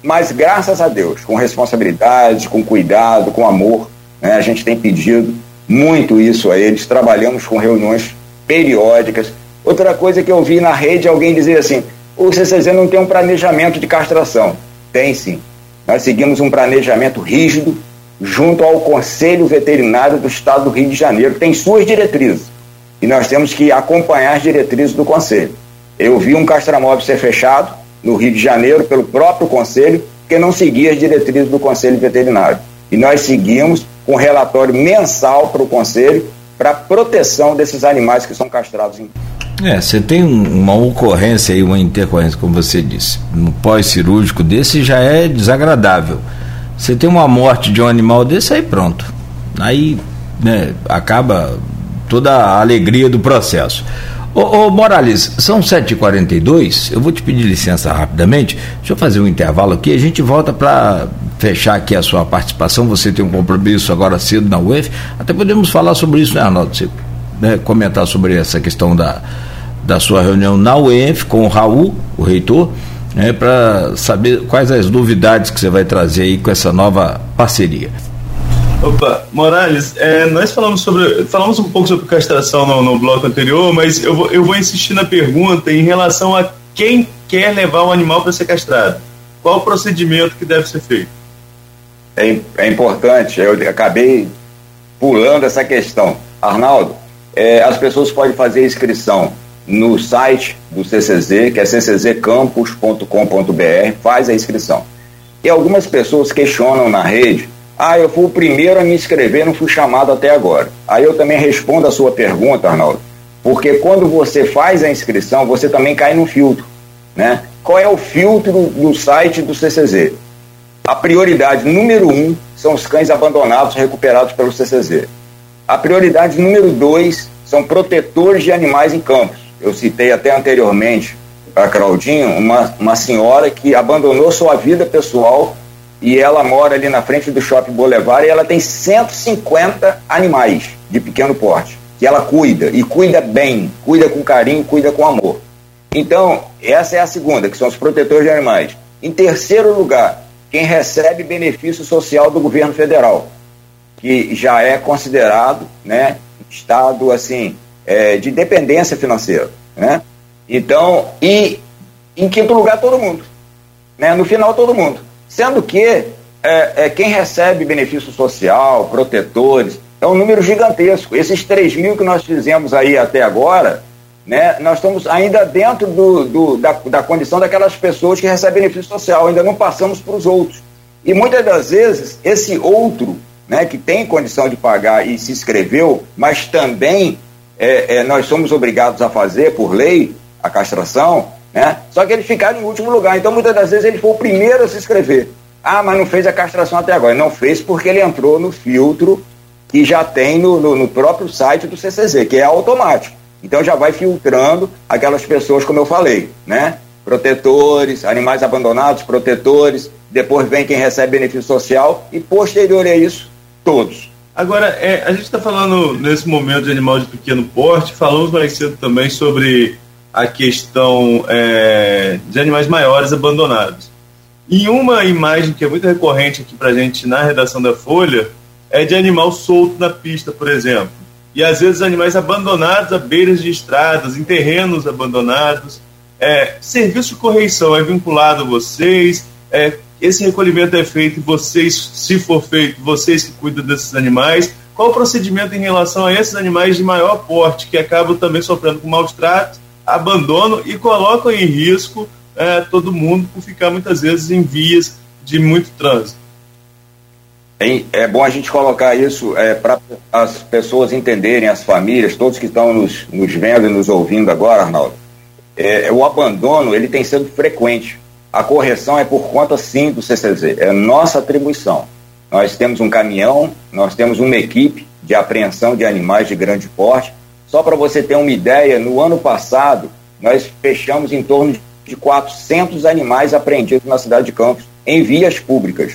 Mas graças a Deus, com responsabilidade, com cuidado, com amor, né, a gente tem pedido muito isso a eles, trabalhamos com reuniões periódicas. Outra coisa que eu vi na rede, alguém dizer assim, o CCZ não tem um planejamento de castração. Tem sim. Nós seguimos um planejamento rígido junto ao Conselho Veterinário do Estado do Rio de Janeiro, tem suas diretrizes. E nós temos que acompanhar as diretrizes do Conselho. Eu vi um castramóvel ser fechado no Rio de Janeiro pelo próprio Conselho, que não seguia as diretrizes do Conselho Veterinário. E nós seguimos com relatório mensal para o Conselho para proteção desses animais que são castrados. Em... É, você tem uma ocorrência aí, uma intercorrência, como você disse, no pós-cirúrgico desse já é desagradável. Você tem uma morte de um animal desse, aí pronto. Aí né, acaba toda a alegria do processo. Ô, ô Morales, são 7h42, eu vou te pedir licença rapidamente, deixa eu fazer um intervalo aqui, a gente volta para fechar aqui a sua participação, você tem um compromisso agora cedo na UF, até podemos falar sobre isso, né, Arnaldo? Você né, comentar sobre essa questão da, da sua reunião na UF com o Raul, o reitor, né, para saber quais as novidades que você vai trazer aí com essa nova parceria. Opa, Morales, é, nós falamos sobre falamos um pouco sobre castração no, no bloco anterior, mas eu vou, eu vou insistir na pergunta em relação a quem quer levar o animal para ser castrado. Qual o procedimento que deve ser feito? É, é importante, eu acabei pulando essa questão. Arnaldo, é, as pessoas podem fazer inscrição no site do CCZ, que é cczcampus.com.br, faz a inscrição. E algumas pessoas questionam na rede ah, eu fui o primeiro a me inscrever, não fui chamado até agora. Aí eu também respondo a sua pergunta, Arnaldo, porque quando você faz a inscrição, você também cai no filtro. Né? Qual é o filtro do site do CCZ? A prioridade número um são os cães abandonados recuperados pelo CCZ. A prioridade número dois são protetores de animais em campos. Eu citei até anteriormente a Claudinho, uma, uma senhora que abandonou sua vida pessoal e ela mora ali na frente do Shopping Boulevard e ela tem 150 animais de pequeno porte que ela cuida e cuida bem, cuida com carinho, cuida com amor. Então, essa é a segunda, que são os protetores de animais. Em terceiro lugar, quem recebe benefício social do governo federal, que já é considerado, né, estado assim, é, de dependência financeira, né? Então, e em quinto lugar todo mundo, né? No final todo mundo. Sendo que é, é, quem recebe benefício social, protetores, é um número gigantesco. Esses 3 mil que nós fizemos aí até agora, né, nós estamos ainda dentro do, do da, da condição daquelas pessoas que recebem benefício social, ainda não passamos para os outros. E muitas das vezes, esse outro, né, que tem condição de pagar e se inscreveu, mas também é, é, nós somos obrigados a fazer, por lei, a castração, né? Só que eles ficaram em último lugar. Então, muitas das vezes, ele foi o primeiro a se inscrever. Ah, mas não fez a castração até agora. Não fez porque ele entrou no filtro que já tem no, no, no próprio site do CCZ, que é automático. Então já vai filtrando aquelas pessoas, como eu falei, né? Protetores, animais abandonados, protetores, depois vem quem recebe benefício social e posterior a isso, todos. Agora, é, a gente está falando nesse momento de animal de pequeno porte, falamos mais cedo também sobre a questão é, de animais maiores abandonados. E uma imagem que é muito recorrente aqui para gente na redação da Folha é de animal solto na pista, por exemplo. E às vezes animais abandonados à beiras de estradas, em terrenos abandonados. É, serviço de correição é vinculado a vocês? É, esse recolhimento é feito, vocês, se for feito, vocês que cuidam desses animais. Qual o procedimento em relação a esses animais de maior porte, que acabam também sofrendo com maus tratos, abandono e colocam em risco é, todo mundo por ficar muitas vezes em vias de muito trânsito? É bom a gente colocar isso é, para as pessoas entenderem, as famílias, todos que estão nos, nos vendo e nos ouvindo agora, Arnaldo. É, o abandono ele tem sido frequente. A correção é por conta, sim, do CCZ. É nossa atribuição. Nós temos um caminhão, nós temos uma equipe de apreensão de animais de grande porte. Só para você ter uma ideia, no ano passado, nós fechamos em torno de 400 animais apreendidos na cidade de Campos, em vias públicas.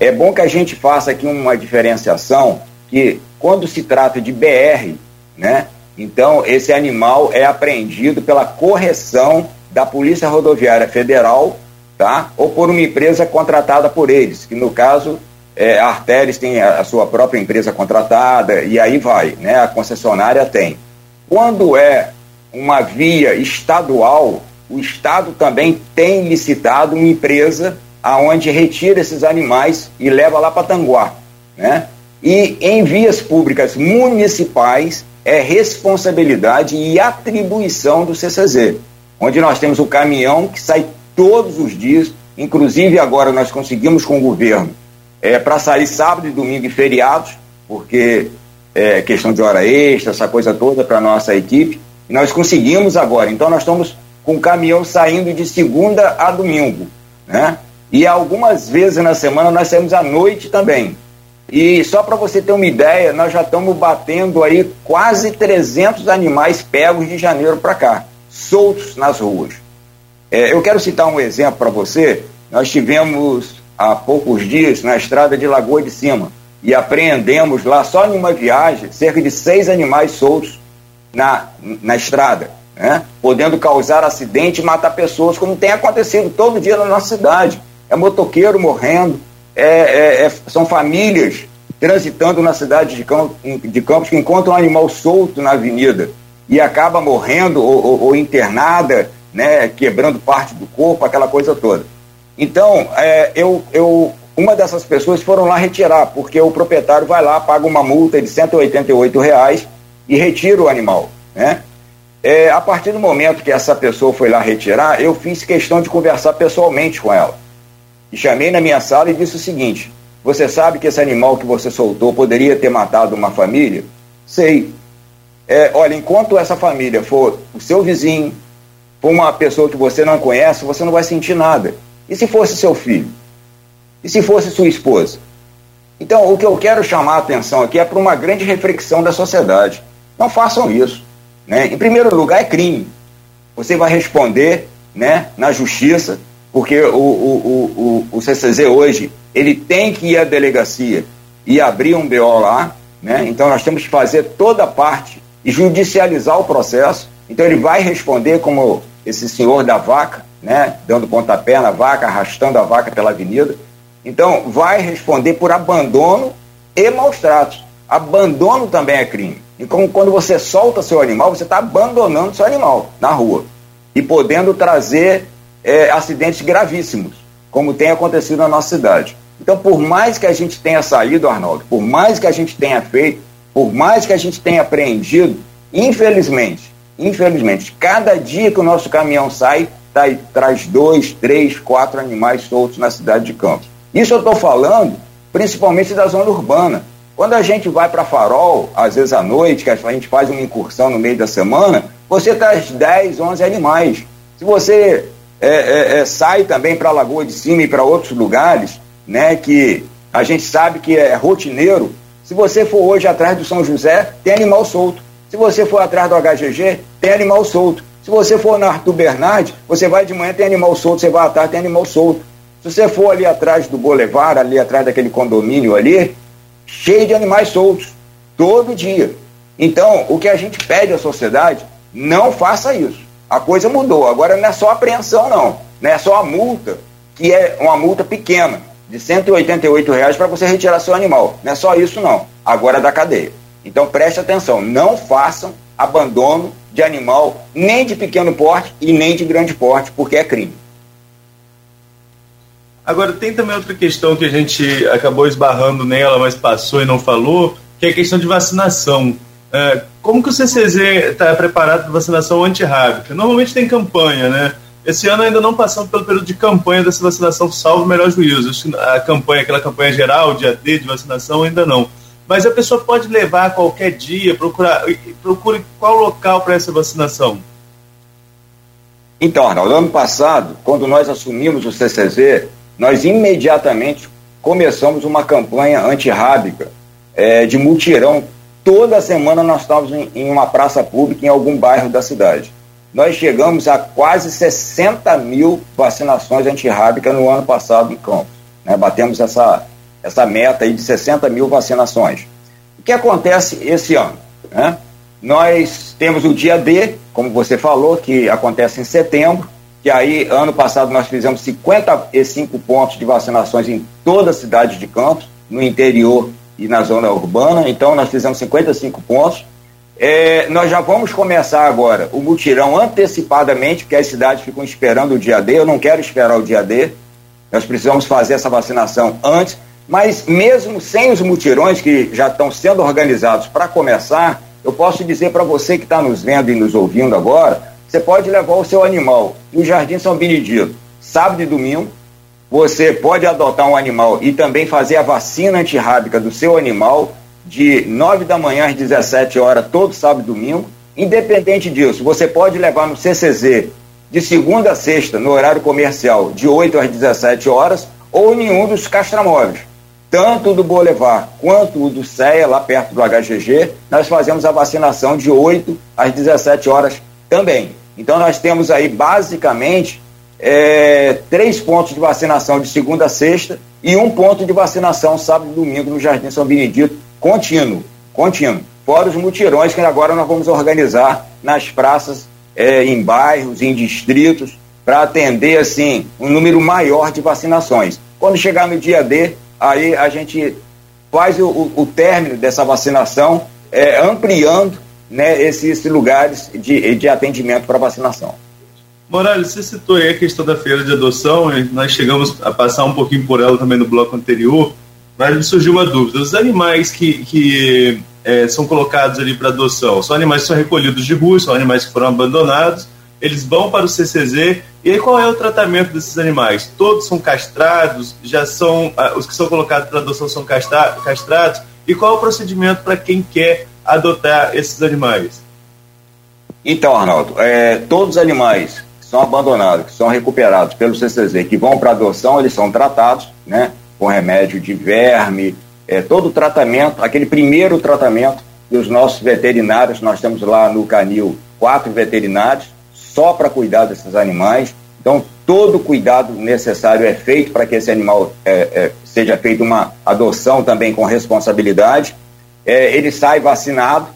É bom que a gente faça aqui uma diferenciação que, quando se trata de BR, né, então esse animal é apreendido pela correção da Polícia Rodoviária Federal tá? ou por uma empresa contratada por eles, que no caso é, a Arteris tem a, a, sua própria empresa contratada e aí vai, né? a concessionária tem. Quando é uma via estadual, o Estado também tem licitado uma empresa aonde retira esses animais e leva lá para Tanguá. Né? E em vias públicas municipais é responsabilidade e atribuição do CCZ, onde nós temos o caminhão que sai todos os dias, inclusive agora nós conseguimos com o governo, é, para sair sábado e domingo e feriados, porque é questão de hora extra, essa coisa toda para nossa equipe, e nós conseguimos agora. Então nós estamos com o caminhão saindo de segunda a domingo, né? E algumas vezes na semana nós saímos à noite também. E só para você ter uma ideia, nós já estamos batendo aí quase 300 animais pegos de janeiro para cá, soltos nas ruas. É, eu quero citar um exemplo para você. Nós tivemos há poucos dias na estrada de Lagoa de Cima e apreendemos lá, só numa viagem, cerca de seis animais soltos na, na estrada, né? podendo causar acidente e matar pessoas, como tem acontecido todo dia na nossa cidade. É motoqueiro morrendo, é, é, é, são famílias transitando na cidade de Campos, de Campos que encontram um animal solto na avenida e acaba morrendo ou, ou, ou internada né, quebrando parte do corpo, aquela coisa toda. Então, é, eu, eu, uma dessas pessoas foram lá retirar, porque o proprietário vai lá, paga uma multa de 188 reais e retira o animal. Né? É, a partir do momento que essa pessoa foi lá retirar, eu fiz questão de conversar pessoalmente com ela. E chamei na minha sala e disse o seguinte: Você sabe que esse animal que você soltou poderia ter matado uma família? Sei. É, olha, enquanto essa família for o seu vizinho, for uma pessoa que você não conhece, você não vai sentir nada. E se fosse seu filho? E se fosse sua esposa? Então, o que eu quero chamar a atenção aqui é para uma grande reflexão da sociedade. Não façam isso. Né? Em primeiro lugar, é crime. Você vai responder né, na justiça, porque o, o, o, o CCZ hoje ele tem que ir à delegacia e abrir um BO lá. Né? Então, nós temos que fazer toda a parte e judicializar o processo. Então, ele vai responder como esse senhor da vaca, né, dando pontapé na vaca, arrastando a vaca pela avenida. Então, vai responder por abandono e maus tratos. Abandono também é crime. E como quando você solta seu animal, você está abandonando seu animal na rua e podendo trazer é, acidentes gravíssimos, como tem acontecido na nossa cidade. Então, por mais que a gente tenha saído, Arnaldo, por mais que a gente tenha feito, por mais que a gente tenha apreendido, infelizmente, Infelizmente, cada dia que o nosso caminhão sai, tá, traz dois, três, quatro animais soltos na cidade de Campos. Isso eu estou falando principalmente da zona urbana. Quando a gente vai para Farol, às vezes à noite, que a gente faz uma incursão no meio da semana, você traz 10, 11 animais. Se você é, é, é, sai também para Lagoa de Cima e para outros lugares, né, que a gente sabe que é rotineiro, se você for hoje atrás do São José, tem animal solto. Se você for atrás do HGG, tem animal solto. Se você for na Arthur Bernardi, você vai de manhã, tem animal solto, você vai à tarde, tem animal solto. Se você for ali atrás do Boulevard, ali atrás daquele condomínio ali, cheio de animais soltos, todo dia. Então, o que a gente pede à sociedade, não faça isso. A coisa mudou. Agora não é só apreensão, não. Não é só a multa, que é uma multa pequena, de 188 reais para você retirar seu animal. Não é só isso, não. Agora é da cadeia. Então preste atenção, não façam abandono de animal, nem de pequeno porte e nem de grande porte, porque é crime. Agora, tem também outra questão que a gente acabou esbarrando nela, mas passou e não falou, que é a questão de vacinação. É, como que o CCZ está preparado para vacinação antirrábica? Normalmente tem campanha, né? Esse ano ainda não passamos pelo período de campanha dessa vacinação, salvo o melhor juízo. A campanha, aquela campanha geral, dia D de vacinação, ainda não. Mas a pessoa pode levar qualquer dia, procurar, procure qual local para essa vacinação? Então, Arnaldo, ano passado, quando nós assumimos o CCZ, nós imediatamente começamos uma campanha antirrábica é, de mutirão. Toda semana nós estávamos em, em, uma praça pública em algum bairro da cidade. Nós chegamos a quase 60 mil vacinações antirrábicas no ano passado em Campos. Né? Batemos essa, essa meta aí de 60 mil vacinações. O que acontece esse ano? Né? Nós temos o dia D, como você falou, que acontece em setembro, que aí, ano passado, nós fizemos 55 pontos de vacinações em toda a cidade de Campos, no interior e na zona urbana, então nós fizemos 55 pontos. É, nós já vamos começar agora o mutirão antecipadamente, porque as cidades ficam esperando o dia D, eu não quero esperar o dia D, nós precisamos fazer essa vacinação antes, mas mesmo sem os mutirões que já estão sendo organizados para começar, eu posso dizer para você que está nos vendo e nos ouvindo agora, você pode levar o seu animal no Jardim São Benedito, sábado e domingo. Você pode adotar um animal e também fazer a vacina antirrábica do seu animal de 9 da manhã às 17 horas, todo sábado e domingo. Independente disso, você pode levar no CCZ de segunda a sexta, no horário comercial, de 8 às 17 horas, ou nenhum dos castramóveis. Tanto do Boulevard quanto o do CEA, lá perto do HGG, nós fazemos a vacinação de 8 às 17 horas também. Então nós temos aí basicamente é, três pontos de vacinação de segunda a sexta e um ponto de vacinação sábado e domingo no Jardim São Benedito, contínuo, contínuo. Fora os mutirões que agora nós vamos organizar nas praças, é, em bairros, em distritos, para atender assim um número maior de vacinações. Quando chegar no dia D, aí a gente faz o, o, término dessa vacinação, é, ampliando né, esses lugares de, de atendimento para vacinação. Morales, você citou aí a questão da feira de adoção, nós chegamos a passar um pouquinho por ela também no bloco anterior, mas me surgiu uma dúvida. Os animais que, que é, são colocados ali para adoção são animais que são recolhidos de rua, são animais que foram abandonados, eles vão para o CCZ, e aí qual é o tratamento desses animais? Todos são castrados, já são, ah, os que são colocados para adoção são castra, castrados, e qual é o procedimento para quem quer adotar esses animais? Então, Arnaldo, é, todos os animais que são abandonados, que são recuperados pelo CCZ, que vão para adoção, eles são tratados, né, com remédio de verme, é, todo o tratamento, aquele primeiro tratamento que os nossos veterinários, nós temos lá no Canil quatro veterinários só para cuidar desses animais. Então, todo cuidado necessário é feito para que esse animal é, é, seja feita uma adoção também com responsabilidade é, ele sai vacinado,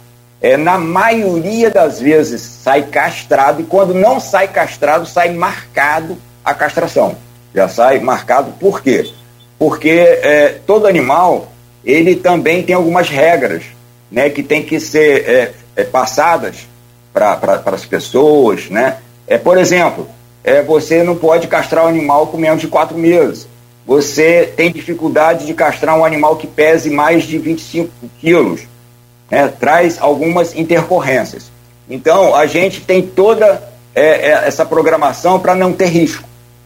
é, na maioria das vezes sai castrado, e quando não sai castrado, sai marcado a castração. Já sai marcado, por quê? Porque é, todo animal, ele também tem algumas regras, né, que tem que ser é, é passadas para as pessoas, né? É, por exemplo, é, você não pode castrar um animal com menos de quatro meses você tem dificuldade de castrar um animal que pese mais de 25 quilos. Né? Traz algumas intercorrências. Então, a gente tem toda é, é, essa programação para não ter risco.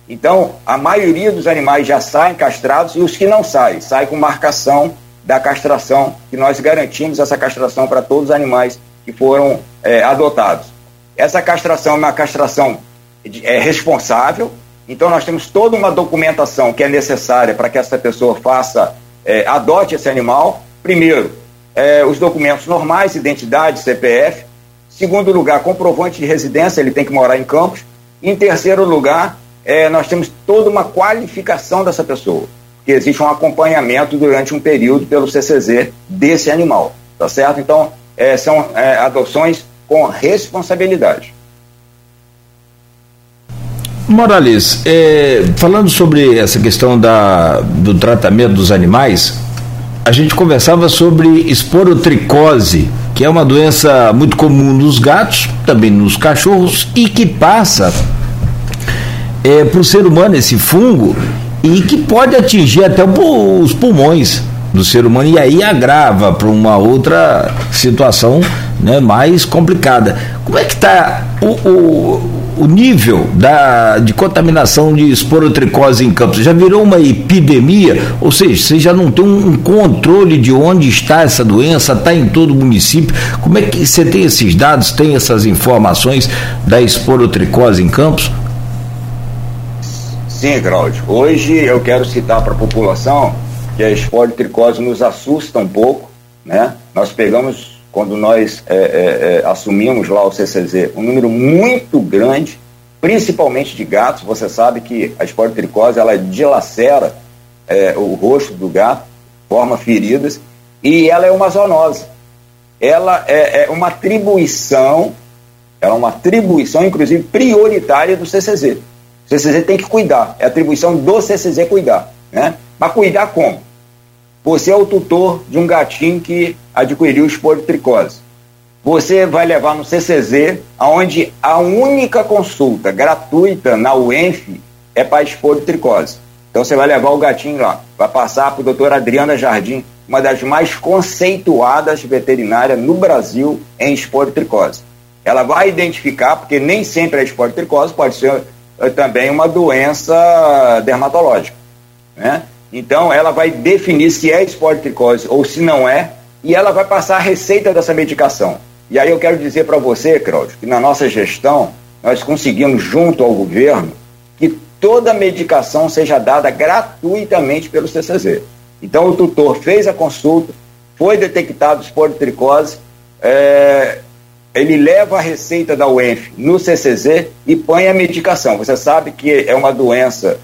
Então, a maioria dos animais já saem castrados e os que não saem, saem com marcação da castração, que nós garantimos essa castração para todos os animais que foram é, adotados. Essa castração é uma castração é, responsável, Então nós temos toda uma documentação que é necessária para que essa pessoa faça, é, adote esse animal. Primeiro, é, os documentos normais, identidade, CPF. Segundo lugar, comprovante de residência, ele tem que morar em Campos. Em terceiro lugar, é, nós temos toda uma qualificação dessa pessoa, que existe um acompanhamento durante um período pelo CCZ desse animal, tá certo? Então, é, são é, adoções com responsabilidade. Morales, é, falando sobre essa questão da, do tratamento dos animais, a gente conversava sobre esporotricose, que é uma doença muito comum nos gatos, também nos cachorros, e que passa é, para o ser humano esse fungo e que pode atingir até os pulmões do ser humano e aí agrava para uma outra situação né, mais complicada. Como é que está o, o, o, nível da, de contaminação de esporotricose em Campos? Já virou uma epidemia? Ou seja, você já não tem um, controle de onde está essa doença? Está em todo o município? Como é que você tem esses dados, tem essas informações da esporotricose em Campos? Sim, Cláudio. Hoje eu quero citar para a população que a esporotricose nos assusta um pouco, né? Nós pegamos, quando nós é, é, é, assumimos lá o CCZ, um número muito grande, principalmente de gatos. Você sabe que a esporotricose, ela dilacera é, o rosto do gato, forma feridas, e ela é uma zoonose. Ela é, é uma atribuição, ela é uma atribuição, inclusive, prioritária do CCZ. O CCZ tem que cuidar, é atribuição do CCZ cuidar. Né? Mas cuidar como? Você é o tutor de um gatinho que adquiriu esporotricose. Você vai levar no CCZ, onde a única consulta gratuita na UENF é para esporotricose. Então você vai levar o gatinho lá, vai passar para a doutora Adriana Jardim, uma das mais conceituadas veterinárias no Brasil em esporotricose. Ela vai identificar, porque nem sempre a esporotricose pode ser é também uma doença dermatológica. Né? Então, ela vai definir se é esporotricose ou se não é, e ela vai passar a receita dessa medicação. E aí eu quero dizer para você, Cláudio, que na nossa gestão, nós conseguimos, junto ao governo, que toda medicação seja dada gratuitamente pelo CCZ. Então, o tutor fez a consulta, foi detectado esporotricose, é, ele leva a receita da UENF no CCZ e põe a medicação. Você sabe que é uma doença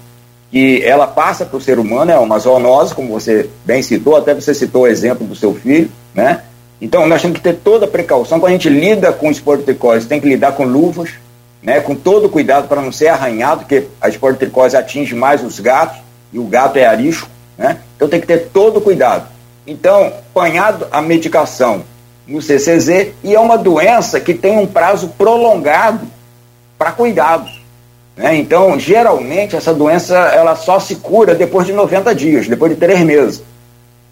que ela passa para o ser humano, é uma zoonose, como você bem citou, até você citou o exemplo do seu filho, né? Então, nós temos que ter toda a precaução. Quando a gente lida com esporotricose, tem que lidar com luvas, né, com todo cuidado para não ser arranhado, porque a esporotricose atinge mais os gatos, e o gato é arisco, né? Então, tem que ter todo cuidado. Então, apanhado a medicação no CCZ e é uma doença que tem um prazo prolongado para cuidados. Né? Então, geralmente, essa doença ela só se cura depois de 90 dias, depois de três meses.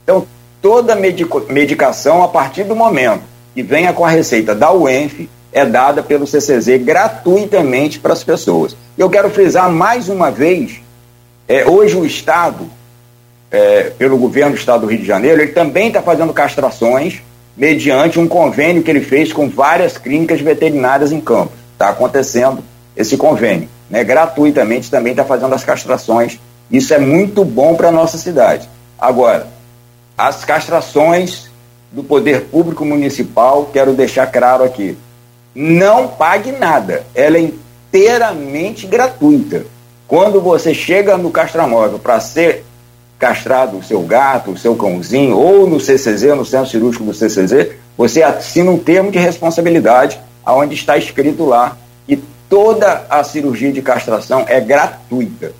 Então, toda medicação, a partir do momento que venha com a receita da UENF, é dada pelo CCZ gratuitamente para as pessoas. Eu quero frisar mais uma vez, é, hoje o Estado, é, pelo governo do Estado do Rio de Janeiro, ele também está fazendo castrações mediante um convênio que ele fez com várias clínicas veterinárias em Campos. Está acontecendo esse convênio. Né? Gratuitamente também está fazendo as castrações. Isso é muito bom para a nossa cidade. Agora, as castrações do poder público municipal, quero deixar claro aqui, não pague nada. Ela é inteiramente gratuita. Quando você chega no castramóvel para ser castrado o seu gato, o seu cãozinho, ou no CCZ, no centro cirúrgico do CCZ, você assina um termo de responsabilidade onde está escrito lá toda a cirurgia de castração é gratuita.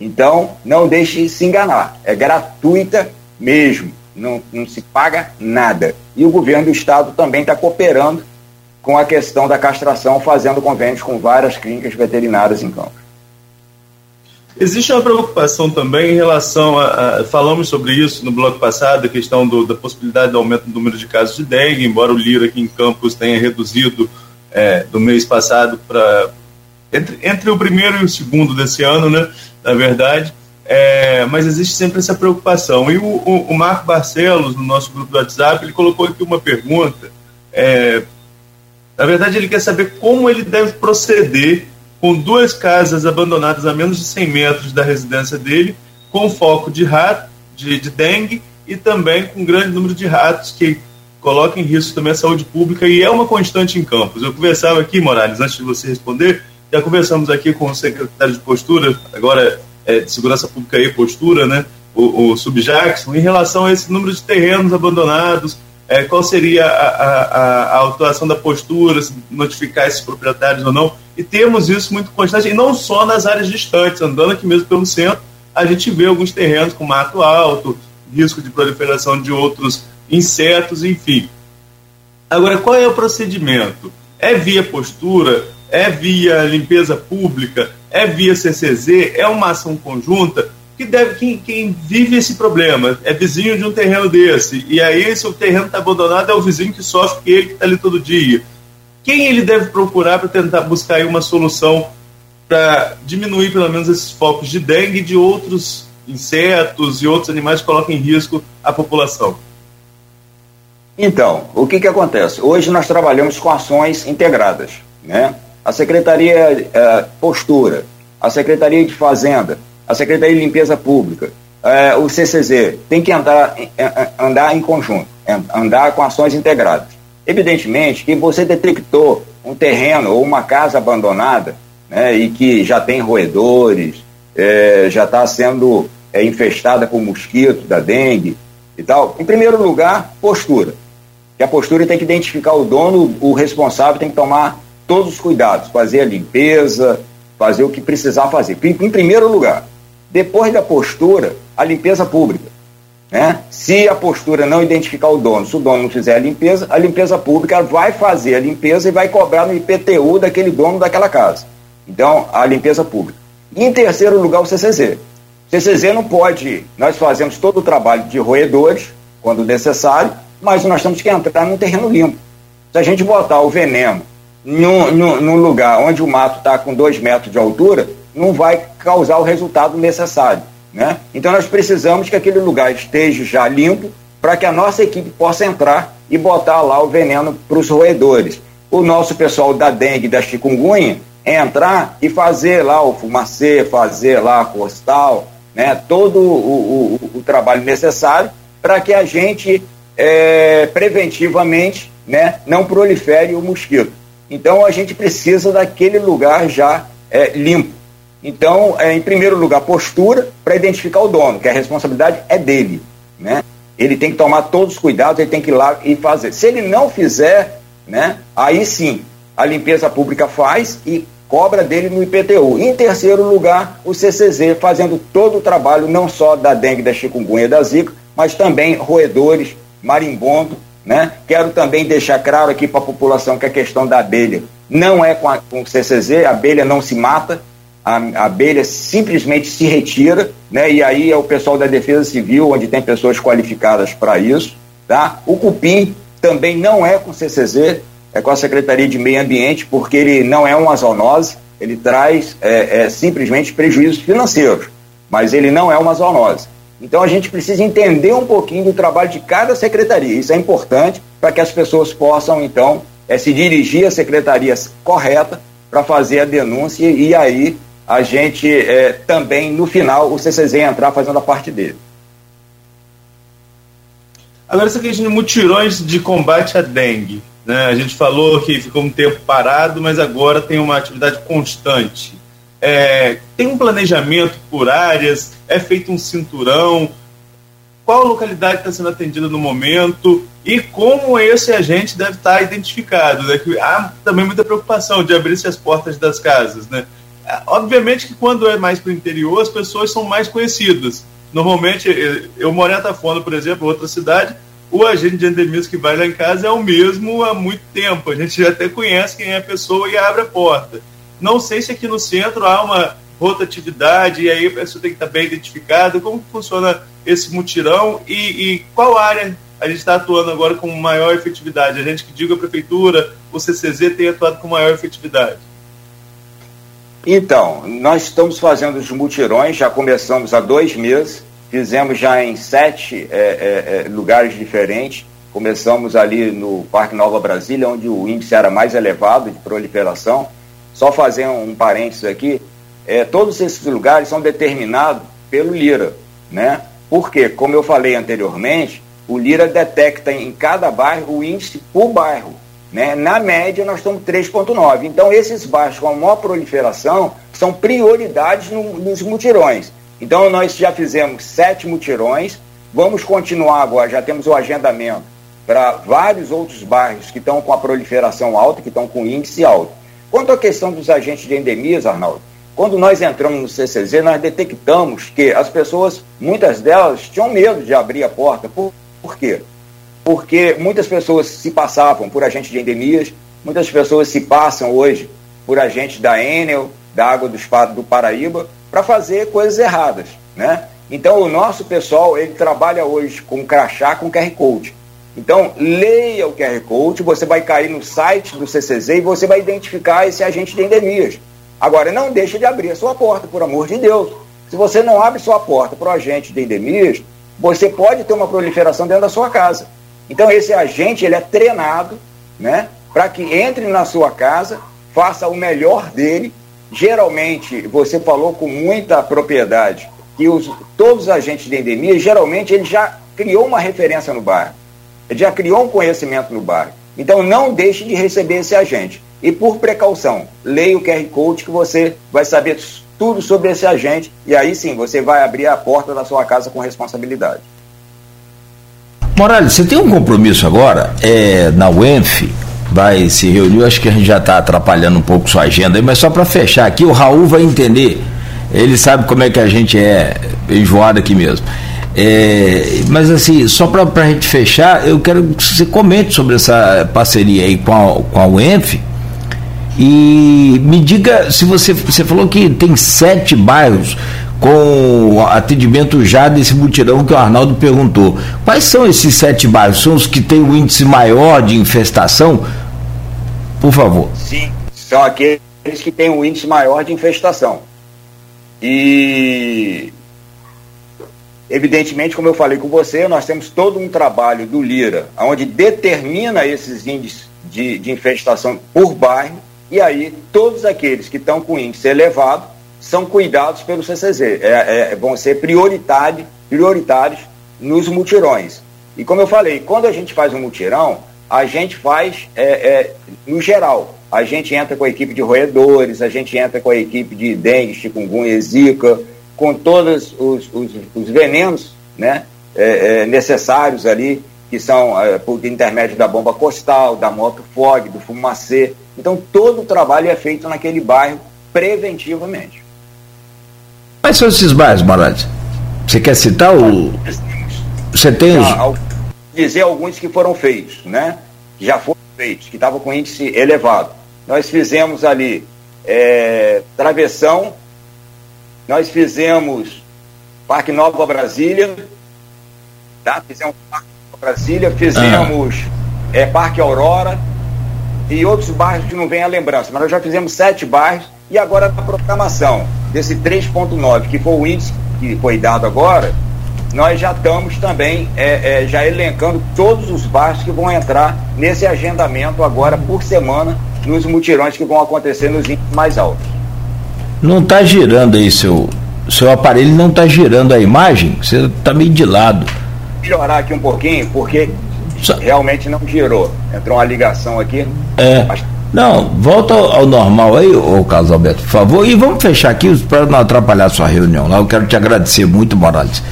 Então, não deixe se enganar, é gratuita mesmo, não, não se paga nada. E o governo do estado também está cooperando com a questão da castração, fazendo convênios com várias clínicas veterinárias em campo. Existe uma preocupação também em relação a, a, Falamos sobre isso no bloco passado, a questão do, da possibilidade de aumento do número de casos de dengue, embora o Lira aqui em Campos tenha reduzido é, do mês passado para. Entre, entre o primeiro e o segundo desse ano, né? Na verdade. É, mas existe sempre essa preocupação. E o, o, o, Marco Barcelos, no nosso grupo do WhatsApp, ele colocou aqui uma pergunta. É, na verdade, ele quer saber como ele deve proceder com duas casas abandonadas a menos de 100 metros da residência dele, com foco de rato, de, de dengue e também com um grande número de ratos que coloca em risco também a saúde pública e é uma constante em Campos. Eu conversava aqui, Morales, antes de você responder, já conversamos aqui com o secretário de Postura, agora é, de Segurança Pública e Postura, né, o, o Subjackson, em relação a esse número de terrenos abandonados, é, qual seria a, a, a, atuação da postura, se notificar esses proprietários ou não. E temos isso muito constante, e não só nas áreas distantes, andando aqui mesmo pelo centro, a gente vê alguns terrenos com mato alto, risco de proliferação de outros insetos, enfim. Agora, qual é o procedimento? É via postura? É via limpeza pública? É via CCZ? É uma ação conjunta? Que deve, quem, quem vive esse problema é vizinho de um terreno desse, e aí, se o terreno está abandonado, é o vizinho que sofre, que ele que está ali todo dia. Quem ele deve procurar para tentar buscar uma solução para diminuir pelo menos esses focos de dengue e de outros insetos e outros animais que colocam em risco a população? Então, o que, que acontece? Hoje nós trabalhamos com ações integradas. Né? A Secretaria é, Postura, a Secretaria de Fazenda, a Secretaria de Limpeza Pública, é, o CCZ, tem que andar, é, andar em conjunto, andar com ações integradas. Evidentemente que você detectou um terreno ou uma casa abandonada né, e que já tem roedores, é, já está sendo é, infestada com mosquito da dengue e tal. Em primeiro lugar, postura. Que a postura tem que identificar o dono, o responsável tem que tomar todos os cuidados, fazer a limpeza, fazer o que precisar fazer. Em primeiro lugar. Depois da postura, a limpeza pública. Né? Se a postura não identificar o dono, se o dono não fizer a limpeza, a limpeza pública vai fazer a limpeza e vai cobrar no IPTU daquele dono daquela casa. Então, a limpeza pública. E em terceiro lugar, o CCZ. O CCZ não pode, nós fazemos todo o trabalho de roedores, quando necessário, mas nós temos que entrar num terreno limpo. Se a gente botar o veneno num, num, num lugar onde o mato está com dois metros de altura, não vai causar o resultado necessário. Né? Então nós precisamos que aquele lugar esteja já limpo para que a nossa equipe possa entrar e botar lá o veneno para os roedores. O nosso pessoal da dengue, da chikungunya, entrar e fazer lá o fumacê, fazer lá a costal, né, todo o, o, o trabalho necessário para que a gente é, preventivamente né, não prolifere o mosquito. Então a gente precisa daquele lugar já é, limpo. Então, é, em primeiro lugar, postura para identificar o dono, que a responsabilidade é dele. Né? Ele tem que tomar todos os cuidados, ele tem que ir lá e fazer. Se ele não fizer, né, aí sim, a limpeza pública faz e cobra dele no IPTU. Em terceiro lugar, o CCZ fazendo todo o trabalho, não só da dengue, da chikungunya, da zika, mas também roedores, marimbondo, né? Quero também deixar claro aqui para a população que a questão da abelha não é com, a, com o CCZ, a abelha não se mata, a, a, abelha simplesmente se retira, né? E aí é o pessoal da Defesa Civil, onde tem pessoas qualificadas para isso, tá? O cupim também não é com o CCZ, é com a Secretaria de Meio Ambiente, porque ele não é uma zoonose, ele traz é, é, simplesmente prejuízos financeiros, mas ele não é uma zoonose. Então a gente precisa entender um pouquinho do trabalho de cada secretaria. Isso é importante para que as pessoas possam, então, é, se dirigir à secretaria correta para fazer a denúncia e aí a gente é, também, no final, o CCZ entrar fazendo a parte dele. Agora, essa questão de mutirões de combate à dengue. Né? A gente falou que ficou um tempo parado, mas agora tem uma atividade constante. É, tem um planejamento por áreas, é feito um cinturão, qual localidade está sendo atendida no momento e como esse agente deve estar identificado. Né? Que há também muita preocupação de abrir-se as portas das casas. Né? É, obviamente que quando é mais para o interior, as pessoas são mais conhecidas. Normalmente, eu moro em Atafona, por exemplo, outra cidade, o agente de endemismo que vai lá em casa é o mesmo há muito tempo. A gente já até conhece quem é a pessoa e abre a porta. Não sei se aqui no centro há uma rotatividade e aí a pessoa tem que estar bem identificada. Como funciona esse mutirão e, e qual área a gente está atuando agora com maior efetividade? A gente que diga a prefeitura, o CCZ tem atuado com maior efetividade. Então, nós estamos fazendo os mutirões, já começamos há dois meses Fizemos já em sete é, é, é, lugares diferentes. Começamos ali no Parque Nova Brasília, onde o índice era mais elevado de proliferação. Só fazer um, um parênteses aqui, é, todos esses lugares são determinados pelo Lira, né? Porque, como eu falei anteriormente, o Lira detecta em cada bairro o índice por bairro. Né? Na média, nós estamos 3,9. Então, esses bairros com a maior proliferação são prioridades no, nos mutirões. Então, nós já fizemos sete mutirões, vamos continuar agora, já temos o agendamento para vários outros bairros que estão com a proliferação alta, que estão com índice alto. Quanto à questão dos agentes de endemias, Arnaldo, quando nós entramos no CCZ, nós detectamos que as pessoas, muitas delas, tinham medo de abrir a porta. Por, por quê? Porque muitas pessoas se passavam por agentes de endemias, muitas pessoas se passam hoje por agentes da Enel, da Água do, do Paraíba, para fazer coisas erradas, né? Então, o nosso pessoal, ele trabalha hoje com crachá, com QR Code. Então, leia o QR Code, você vai cair no site do CCZ e você vai identificar esse agente de endemias. Agora, não deixe de abrir a sua porta, por amor de Deus. Se você não abre sua porta para o agente de endemias, você pode ter uma proliferação dentro da sua casa. Então, esse agente, ele é treinado, né, para que entre na sua casa, faça o melhor dele. Geralmente, você falou com muita propriedade que os, todos os agentes de endemia, geralmente, ele já criou uma referência no bairro. Já criou um conhecimento no bairro. Então, não deixe de receber esse agente. E por precaução, leia o QR Code que você vai saber tudo sobre esse agente e aí sim você vai abrir a porta da sua casa com responsabilidade. Morales, você tem um compromisso agora é, na UENF, vai se reunir, acho que a gente já está atrapalhando um pouco sua agenda aí, mas só para fechar aqui, o Raul vai entender, ele sabe como é que a gente é enjoado aqui mesmo. É, mas assim, só para a gente fechar, eu quero que você comente sobre essa parceria aí com a, com a UENF e me diga se você, você falou que tem sete bairros com atendimento já desse mutirão que o Arnaldo perguntou. Quais são esses sete bairros? São os que têm o índice maior de infestação? Por favor. Sim, são aqueles que têm o índice maior de infestação. E evidentemente, como eu falei com você, nós temos todo um trabalho do Lira, onde determina esses índices de, de infestação por bairro, e aí todos aqueles que estão com índice elevado são cuidados pelo CCZ, é, é, vão ser prioritários, prioritários nos mutirões. E como eu falei, quando a gente faz um mutirão, a gente faz é, é, no geral. A gente entra com a equipe de roedores, a gente entra com a equipe de dengue, chikungunya, zika, com todos os, os, os venenos né, é, é, necessários ali, que são é, por intermédio da bomba costal, da moto fog, do fumacê. Então, todo o trabalho é feito naquele bairro preventivamente. Quais são esses bairros, Marades? Você quer citar o. Você tem os. Dizer alguns que foram feitos, né? Que já foram feitos, que estavam com índice elevado. Nós fizemos ali é, Travessão, nós fizemos Parque Nova Brasília, tá? Fizemos Parque Nova Brasília, fizemos é, Parque Aurora e outros bairros que não vem a lembrança, mas nós já fizemos sete bairros e agora a programação desse 3,9, que foi o índice que foi dado agora, nós já estamos também é, é, já elencando todos os bairros que vão entrar nesse agendamento agora por semana nos mutirões que vão acontecer nos índices mais altos. Não está girando aí seu seu aparelho não está girando a imagem, você está meio de lado. Vou melhorar aqui um pouquinho, porque Só... realmente não girou. Entrou uma ligação aqui. É. Mas não, volta ao normal aí, ô Carlos Alberto, por favor. E vamos fechar aqui para não atrapalhar a sua reunião lá. Eu quero te agradecer muito, Morales,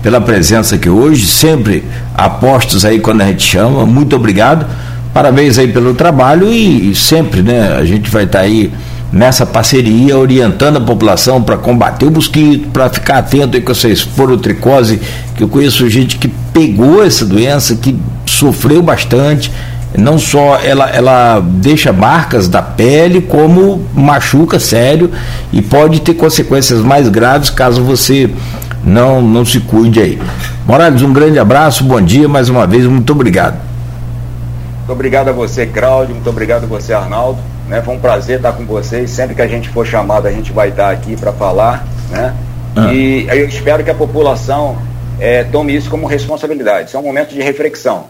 pela presença aqui hoje, sempre apostos aí quando a gente chama. Muito obrigado. Parabéns aí pelo trabalho e, e sempre, né? A gente vai estar tá aí nessa parceria, orientando a população para combater o mosquito, para ficar atento aí com essa esporotricose, que eu conheço gente que pegou essa doença, que sofreu bastante não só ela, ela deixa marcas da pele, como machuca sério e pode ter consequências mais graves caso você não, não se cuide aí. Morales, um grande abraço, bom dia mais uma vez, muito obrigado. Muito obrigado a você, Cláudio, muito obrigado a você, Arnaldo. Né? Foi um prazer estar com vocês. Sempre que a gente for chamado, a gente vai estar aqui para falar. Né? Ah. E eu espero que a população é, tome isso como responsabilidade. Isso é um momento de reflexão.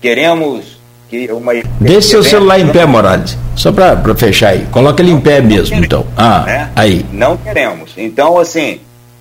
Queremos que uma. Deixe seu celular em pé, Morales. Só para fechar aí. Coloca ele em pé mesmo, queremos, então. Ah, né? aí. Não queremos. Então, assim,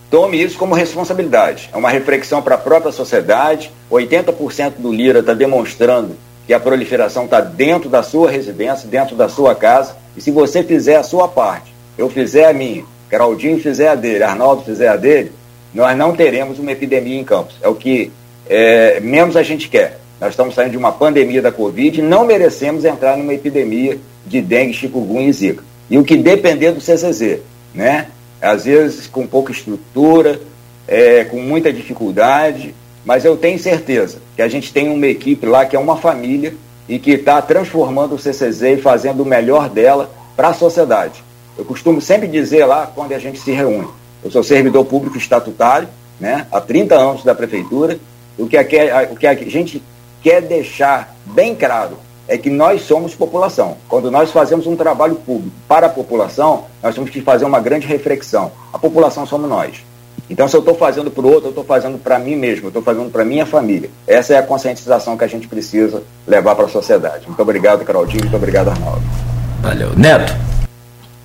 tome isso como responsabilidade. É uma reflexão para a própria sociedade. 80% do Lira está demonstrando que a proliferação está dentro da sua residência, dentro da sua casa. E se você fizer a sua parte, eu fizer a minha, Geraldinho fizer a dele, Arnaldo fizer a dele, nós não teremos uma epidemia em Campos. É o que é, menos a gente quer. Nós estamos saindo de uma pandemia da Covid e não merecemos entrar numa epidemia de dengue, chikungunya e zika. E o que depender do CCZ, né? Às vezes com pouca estrutura, é, com muita dificuldade, mas eu tenho certeza que a gente tem uma equipe lá que é uma família e que está transformando o CCZ e fazendo o melhor dela para a sociedade. Eu costumo sempre dizer lá, quando a gente se reúne, eu sou servidor público estatutário, né, há 30 anos da prefeitura, o que, a, o que a gente quer deixar bem claro é que nós somos população. Quando nós fazemos um trabalho público para a população, nós temos que fazer uma grande reflexão. A população somos nós. Então, se eu estou fazendo para o outro, eu estou fazendo para mim mesmo, eu estou fazendo para minha família. Essa é a conscientização que a gente precisa levar para a sociedade. Muito obrigado, Carolzinho. Muito obrigado, Arnaldo. Valeu. Neto.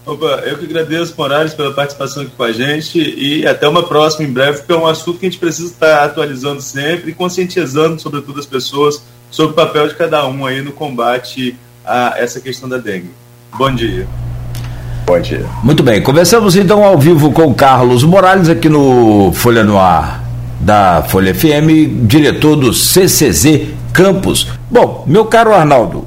Opa, eu que agradeço, Morales, pela participação aqui com a gente e até uma próxima em breve, porque é um assunto que a gente precisa estar atualizando sempre e conscientizando, sobretudo, as pessoas sobre o papel de cada um aí no combate a essa questão da dengue. Bom dia. Bom dia. Muito bem, conversamos então ao vivo com Carlos Morales aqui no Folha no Ar da Folha FM, diretor do CCZ Campos. Bom, meu caro Arnaldo,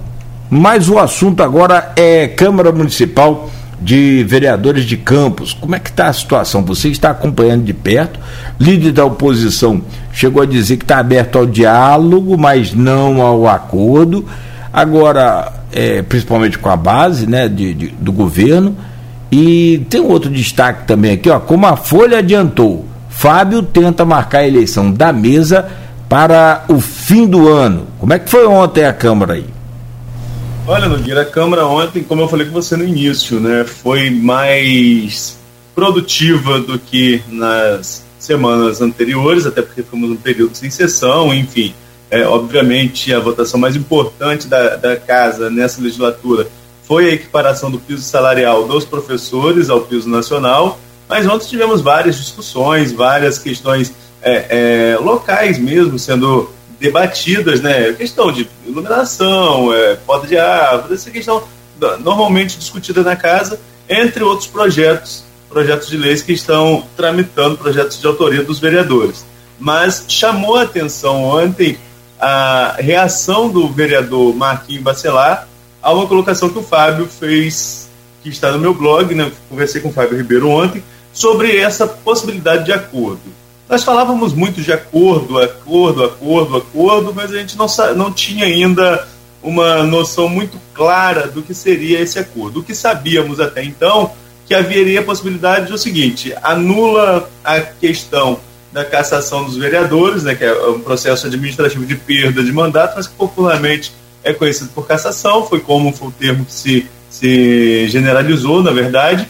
mas o assunto agora é Câmara Municipal de Vereadores de Campos. Como é que está a situação? Você está acompanhando de perto. Líder da oposição chegou a dizer que está aberto ao diálogo, mas não ao acordo. Agora, é, principalmente com a base né, de, de, do governo. E tem um outro destaque também aqui, ó, como a Folha adiantou, Fábio tenta marcar a eleição da mesa para o fim do ano. Como é que foi ontem a Câmara aí? Olha, Nogueira, a Câmara ontem, como eu falei com você no início, né, foi mais produtiva do que nas semanas anteriores, até porque fomos um período sem sessão, enfim. É, obviamente, a votação mais importante da, da casa nessa legislatura foi a equiparação do piso salarial dos professores ao piso nacional, mas ontem tivemos várias discussões, várias questões é, é, locais mesmo sendo debatidas, né? Questão de iluminação, é, poda de árvore, essa questão normalmente discutida na casa, entre outros projetos, projetos de leis que estão tramitando, projetos de autoria dos vereadores. Mas chamou a atenção ontem a reação do vereador Marquinhos Bacelar a uma colocação que o Fábio fez, que está no meu blog, né? Conversei com o Fábio Ribeiro ontem, sobre essa possibilidade de acordo. Nós falávamos muito de acordo, acordo, acordo, acordo, mas a gente não, não tinha ainda uma noção muito clara do que seria esse acordo. O que sabíamos até então que haveria a possibilidade do seguinte: anula a questão da cassação dos vereadores, né, que é um processo administrativo de perda de mandato, mas que popularmente é conhecido por cassação, foi como foi o termo que se, se generalizou, na verdade.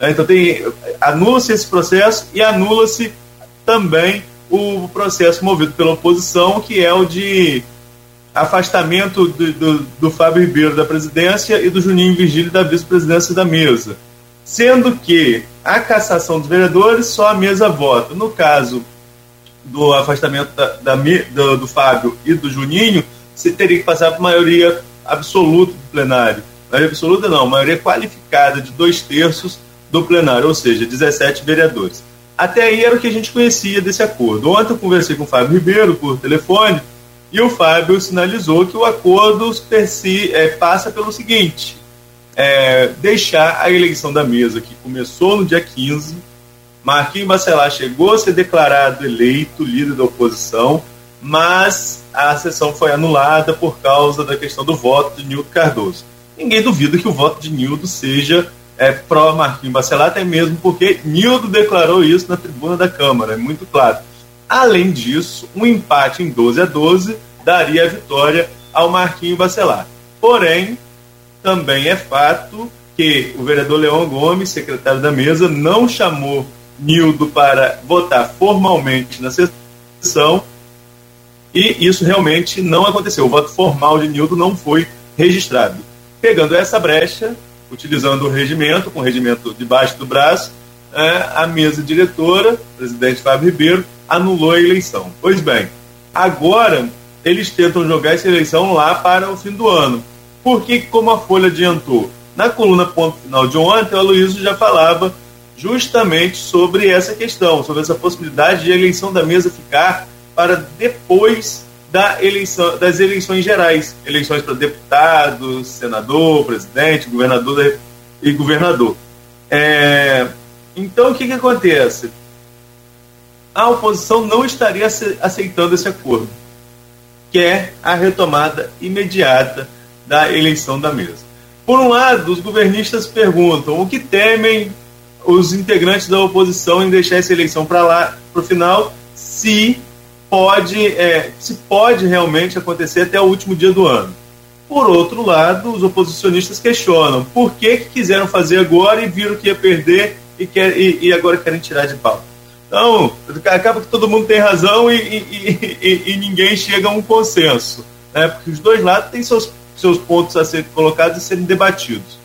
Então tem anula-se esse processo e anula-se também o processo movido pela oposição, que é o de afastamento do, do, do Fábio Ribeiro da presidência e do Juninho Virgílio da vice-presidência da mesa. Sendo que a cassação dos vereadores só a mesa vota. No caso do afastamento da, da do, do, Fábio e do Juninho, você teria que passar por maioria absoluta do plenário. Maioria absoluta não, maioria qualificada de dois terços do plenário, ou seja, 17 vereadores. Até aí era o que a gente conhecia desse acordo. Ontem eu conversei com o Fábio Ribeiro por telefone e o Fábio sinalizou que o acordo é, passa pelo seguinte: é, deixar a eleição da mesa, que começou no dia 15. Marquinhos Bacelar chegou a ser declarado eleito líder da oposição, mas a sessão foi anulada por causa da questão do voto de Nildo Cardoso. Ninguém duvida que o voto de Nildo seja é, pró Marquinhos Bacelar, até mesmo porque Nildo declarou isso na tribuna da Câmara, é muito claro. Além disso, um empate em 12 a 12 daria a vitória ao Marquinhos Bacelar. Porém, também é fato que o vereador Leão Gomes, secretário da mesa, não chamou Nildo para votar formalmente na sessão E isso realmente não aconteceu. O voto formal de Nildo não foi registrado. Pegando essa brecha, utilizando o regimento, com o regimento debaixo do braço, é, a mesa diretora, o presidente Fábio Ribeiro, anulou a eleição. Pois bem, agora eles tentam jogar essa eleição lá para o fim do ano. Porque, como a Folha adiantou, na coluna ponto final de ontem, o Aloysio já falava justamente sobre essa questão, sobre essa possibilidade de a eleição da mesa ficar para depois da eleição, das eleições gerais, eleições para deputados, senador, presidente, governador e governador. É, então, o que, que acontece? A oposição não estaria aceitando esse acordo, que é a retomada imediata da eleição da mesa. Por um lado, os governistas perguntam o que temem os integrantes da oposição em deixar essa eleição para lá, para o final, se pode, é, se pode realmente acontecer até o último dia do ano. Por outro lado, os oposicionistas questionam por que, que quiseram fazer agora e viram que ia perder e, quer, e, e agora querem tirar de pau. Então, acaba que todo mundo tem razão e, e, ninguém chega a um consenso. Né? Porque os dois lados têm seus seus pontos a serem colocados e serem debatidos.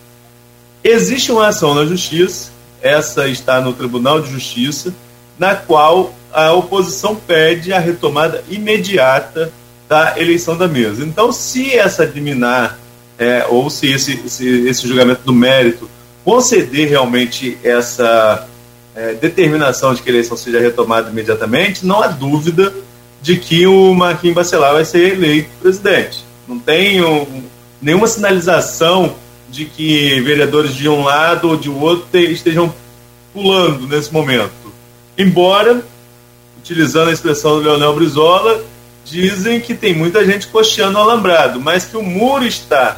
Existe uma ação na Justiça, essa está no Tribunal de Justiça, na qual a oposição pede a retomada imediata da eleição da mesa. Então, se essa liminar, é, ou se esse, esse, esse, julgamento do mérito conceder realmente essa é, determinação de que a eleição seja retomada imediatamente, não há dúvida de que o Marquinhos Bacelar vai ser eleito presidente. Não tem um, nenhuma sinalização de que vereadores de um lado ou de outro estejam pulando nesse momento. Embora, utilizando a expressão do Leonel Brizola, dizem que tem muita gente coxeando o alambrado, mas que o muro está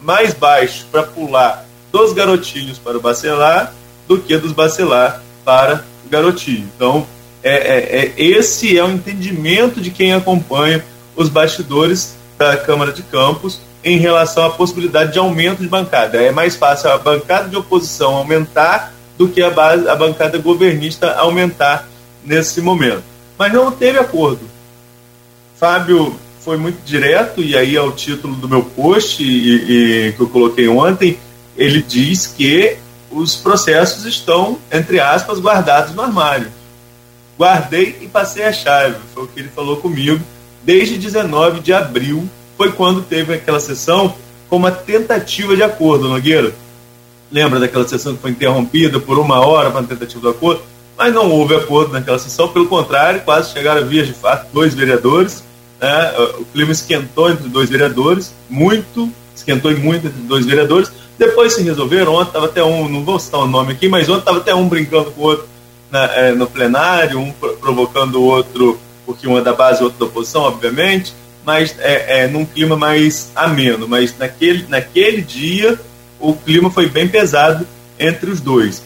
mais baixo para pular dos garotinhos para o bacelar do que dos bacelar para o garotinho. Então, é, é, é, esse é o entendimento de quem acompanha os bastidores da Câmara de Campos em relação à possibilidade de aumento de bancada. É mais fácil a bancada de oposição aumentar do que a, base, a bancada governista aumentar nesse momento. Mas não teve acordo. Fábio foi muito direto, e aí é título do meu post e, e, que eu coloquei ontem, ele diz que os processos estão, entre aspas, guardados no armário. Guardei e passei a chave, foi o que ele falou comigo desde 19 de abril, foi quando teve aquela sessão com uma tentativa de acordo, Nogueira. Lembra daquela sessão que foi interrompida por uma hora para tentativa de acordo? Mas não houve acordo naquela sessão, pelo contrário, quase chegaram a vias de fato dois vereadores. Né? O clima esquentou entre dois vereadores, muito, esquentou muito entre dois vereadores. Depois se resolveram, ontem estava até um, não vou citar o nome aqui, mas ontem estava até um brincando com o outro na, é, no plenário, um provocando o outro porque um é da base e outro da oposição, obviamente, mas é, é num clima mais ameno. Mas naquele, naquele dia o clima foi bem pesado entre os dois.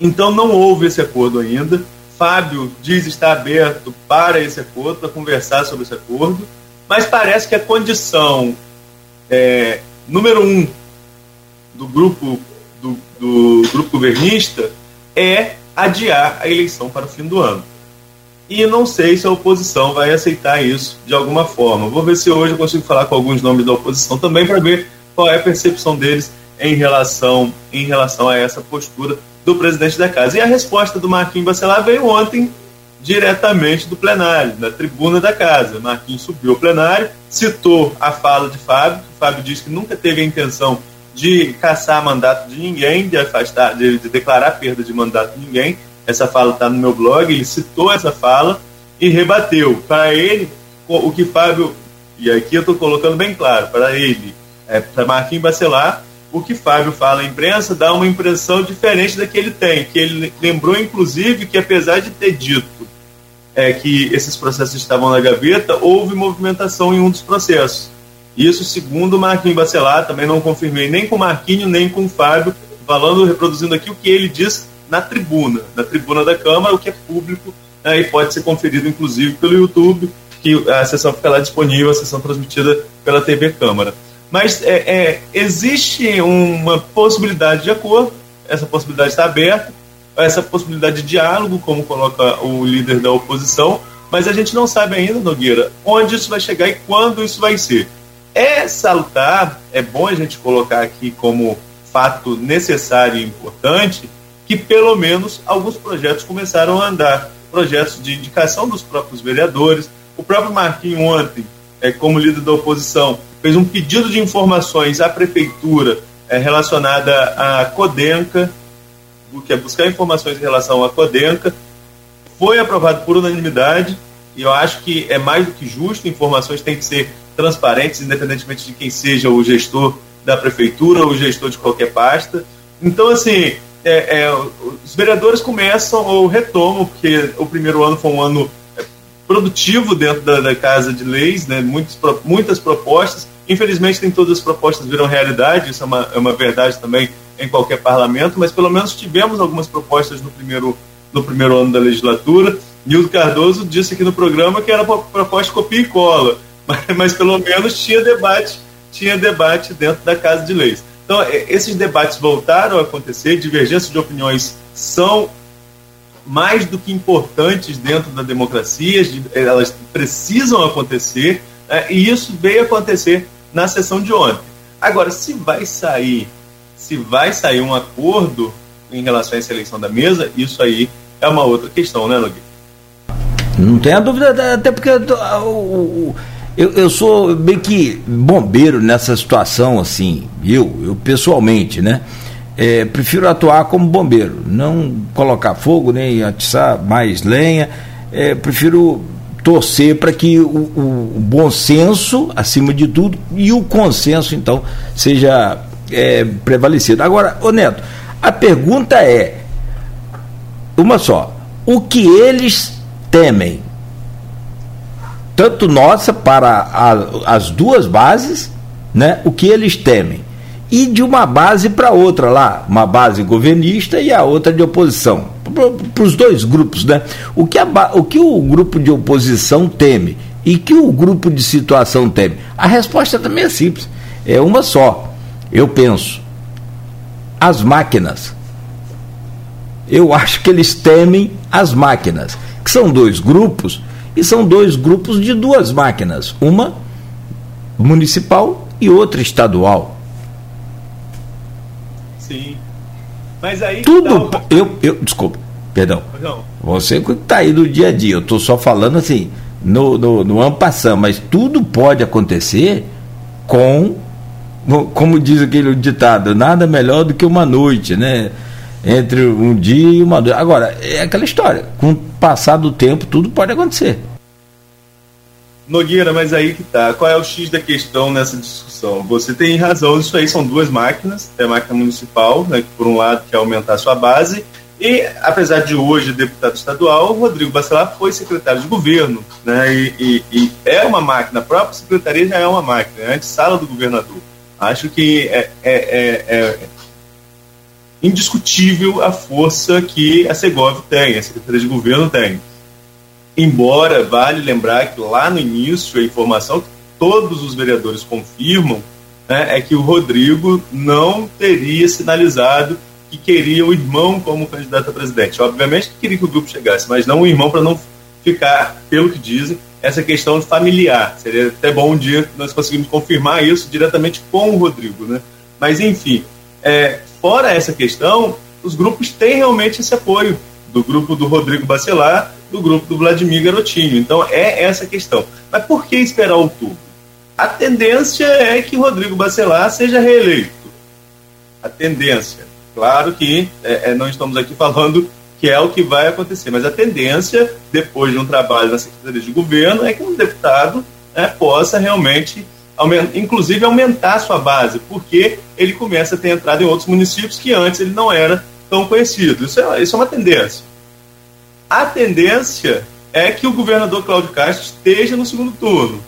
Então não houve esse acordo ainda. Fábio diz estar aberto para esse acordo, para conversar sobre esse acordo, mas parece que a condição é, número um do grupo do, do grupo governista é adiar a eleição para o fim do ano e não sei se a oposição vai aceitar isso de alguma forma. Vou ver se hoje eu consigo falar com alguns nomes da oposição também para ver qual é a percepção deles em relação, em relação a essa postura do presidente da casa. E a resposta do Marquinhos Bacelar veio ontem diretamente do plenário, da tribuna da casa. Marquinhos subiu ao plenário, citou a fala de Fábio, Fábio disse que nunca teve a intenção de caçar mandato de ninguém, de afastar, de, de declarar perda de mandato de ninguém, essa fala está no meu blog, ele citou essa fala e rebateu. Para ele, o que Fábio, e aqui eu estou colocando bem claro, para ele, é, para Marquinhos Bacelar, o que Fábio fala à imprensa dá uma impressão diferente da que ele tem, que ele lembrou, inclusive, que apesar de ter dito é, que esses processos estavam na gaveta, houve movimentação em um dos processos. Isso segundo o Marquinhos Bacelar, também não confirmei nem com o Marquinhos, nem com o Fábio, falando, reproduzindo aqui o que ele diz na tribuna, na tribuna da Câmara, o que é público né, e pode ser conferido inclusive pelo YouTube, que a sessão fica lá disponível, a sessão transmitida pela TV Câmara. Mas é, é, existe uma possibilidade de acordo, essa possibilidade está aberta, essa possibilidade de diálogo, como coloca o líder da oposição, mas a gente não sabe ainda, Nogueira, onde isso vai chegar e quando isso vai ser. É salutar, é bom a gente colocar aqui como fato necessário e importante que pelo menos alguns projetos começaram a andar. Projetos de indicação dos próprios vereadores. O próprio Marquinho ontem, é, como líder da oposição, fez um pedido de informações à prefeitura é, relacionada à Codenca, que é buscar informações em relação à Codenca. Foi aprovado por unanimidade e eu acho que é mais do que justo. Informações têm que ser transparentes, independentemente de quem seja o gestor da prefeitura ou o gestor de qualquer pasta. Então, assim, é, é, os vereadores começam ou retomam, porque o primeiro ano foi um ano produtivo dentro da, da Casa de Leis, né, muitas, muitas propostas. Infelizmente, nem todas as propostas viram realidade, isso é uma, é uma verdade também em qualquer parlamento, mas pelo menos tivemos algumas propostas no primeiro, no primeiro ano da legislatura. Nildo Cardoso disse aqui no programa que era proposta copia e cola, mas, mas pelo menos tinha debate, tinha debate dentro da Casa de Leis. Então, é, esses debates voltaram a acontecer, divergências de opiniões são mais do que importantes dentro da democracia, elas precisam acontecer, né, e isso veio acontecer na sessão de ontem. Agora, se vai sair, se vai sair um acordo em relação a essa eleição da mesa, isso aí é uma outra questão, né, Nogueira? Não tenha dúvida, até porque o, eu, eu sou meio que bombeiro nessa situação, assim, eu, eu pessoalmente, né? É, prefiro atuar como bombeiro, não colocar fogo, nem atiçar mais lenha. É, prefiro torcer para que o, o, bom senso, acima de tudo, e o consenso, então, seja é, prevalecido. Agora, ô Neto, a pergunta é: uma só, o que eles temem? tanto nossa para a, as duas bases, né, o que eles temem, e de uma base para outra lá, uma base governista e a outra de oposição, para os dois grupos, né? O que, a, o que o grupo de oposição teme e que o grupo de situação teme? A resposta também é simples, é uma só. Eu penso, as máquinas. Eu acho que eles temem as máquinas, que são dois grupos e são dois grupos de duas máquinas, uma municipal e outra estadual. Sim. Mas aí. Tudo. Tá... Eu, eu, desculpa, perdão. Não. Você que está aí no dia a dia, eu estou só falando assim, no, no, no ampassão, mas tudo pode acontecer com. Como diz aquele ditado, nada melhor do que uma noite, né? entre um dia e uma noite. Agora, é aquela história, com o passar do tempo, tudo pode acontecer. Nogueira, mas aí que tá. Qual é o X da questão nessa discussão? Você tem razão, isso aí são duas máquinas, tem a máquina municipal, né, que por um lado quer aumentar sua base, e apesar de hoje deputado estadual, Rodrigo Bacelar foi secretário de governo, né, e, e, e é uma máquina, a própria secretaria já é uma máquina, é a sala do governador. Acho que é, é, é, é indiscutível a força que a Segov tem, a Secretaria de Governo tem. Embora vale lembrar que lá no início a informação que todos os vereadores confirmam né, é que o Rodrigo não teria sinalizado que queria o irmão como candidato a presidente. Obviamente que queria que o grupo chegasse, mas não o irmão para não ficar, pelo que dizem, essa questão familiar. Seria até bom um dia nós conseguimos confirmar isso diretamente com o Rodrigo, né? Mas enfim, é, fora essa questão, os grupos têm realmente esse apoio do grupo do Rodrigo Bacelar, do grupo do Vladimir Garotinho. Então é essa questão. Mas por que esperar outubro? A tendência é que Rodrigo Bacelar seja reeleito. A tendência. Claro que é, é, não estamos aqui falando que é o que vai acontecer, mas a tendência, depois de um trabalho na Secretaria de Governo, é que um deputado né, possa realmente inclusive aumentar a sua base, porque ele começa a ter entrado em outros municípios que antes ele não era tão conhecido. Isso é, isso é uma tendência. A tendência é que o governador Cláudio Castro esteja no segundo turno.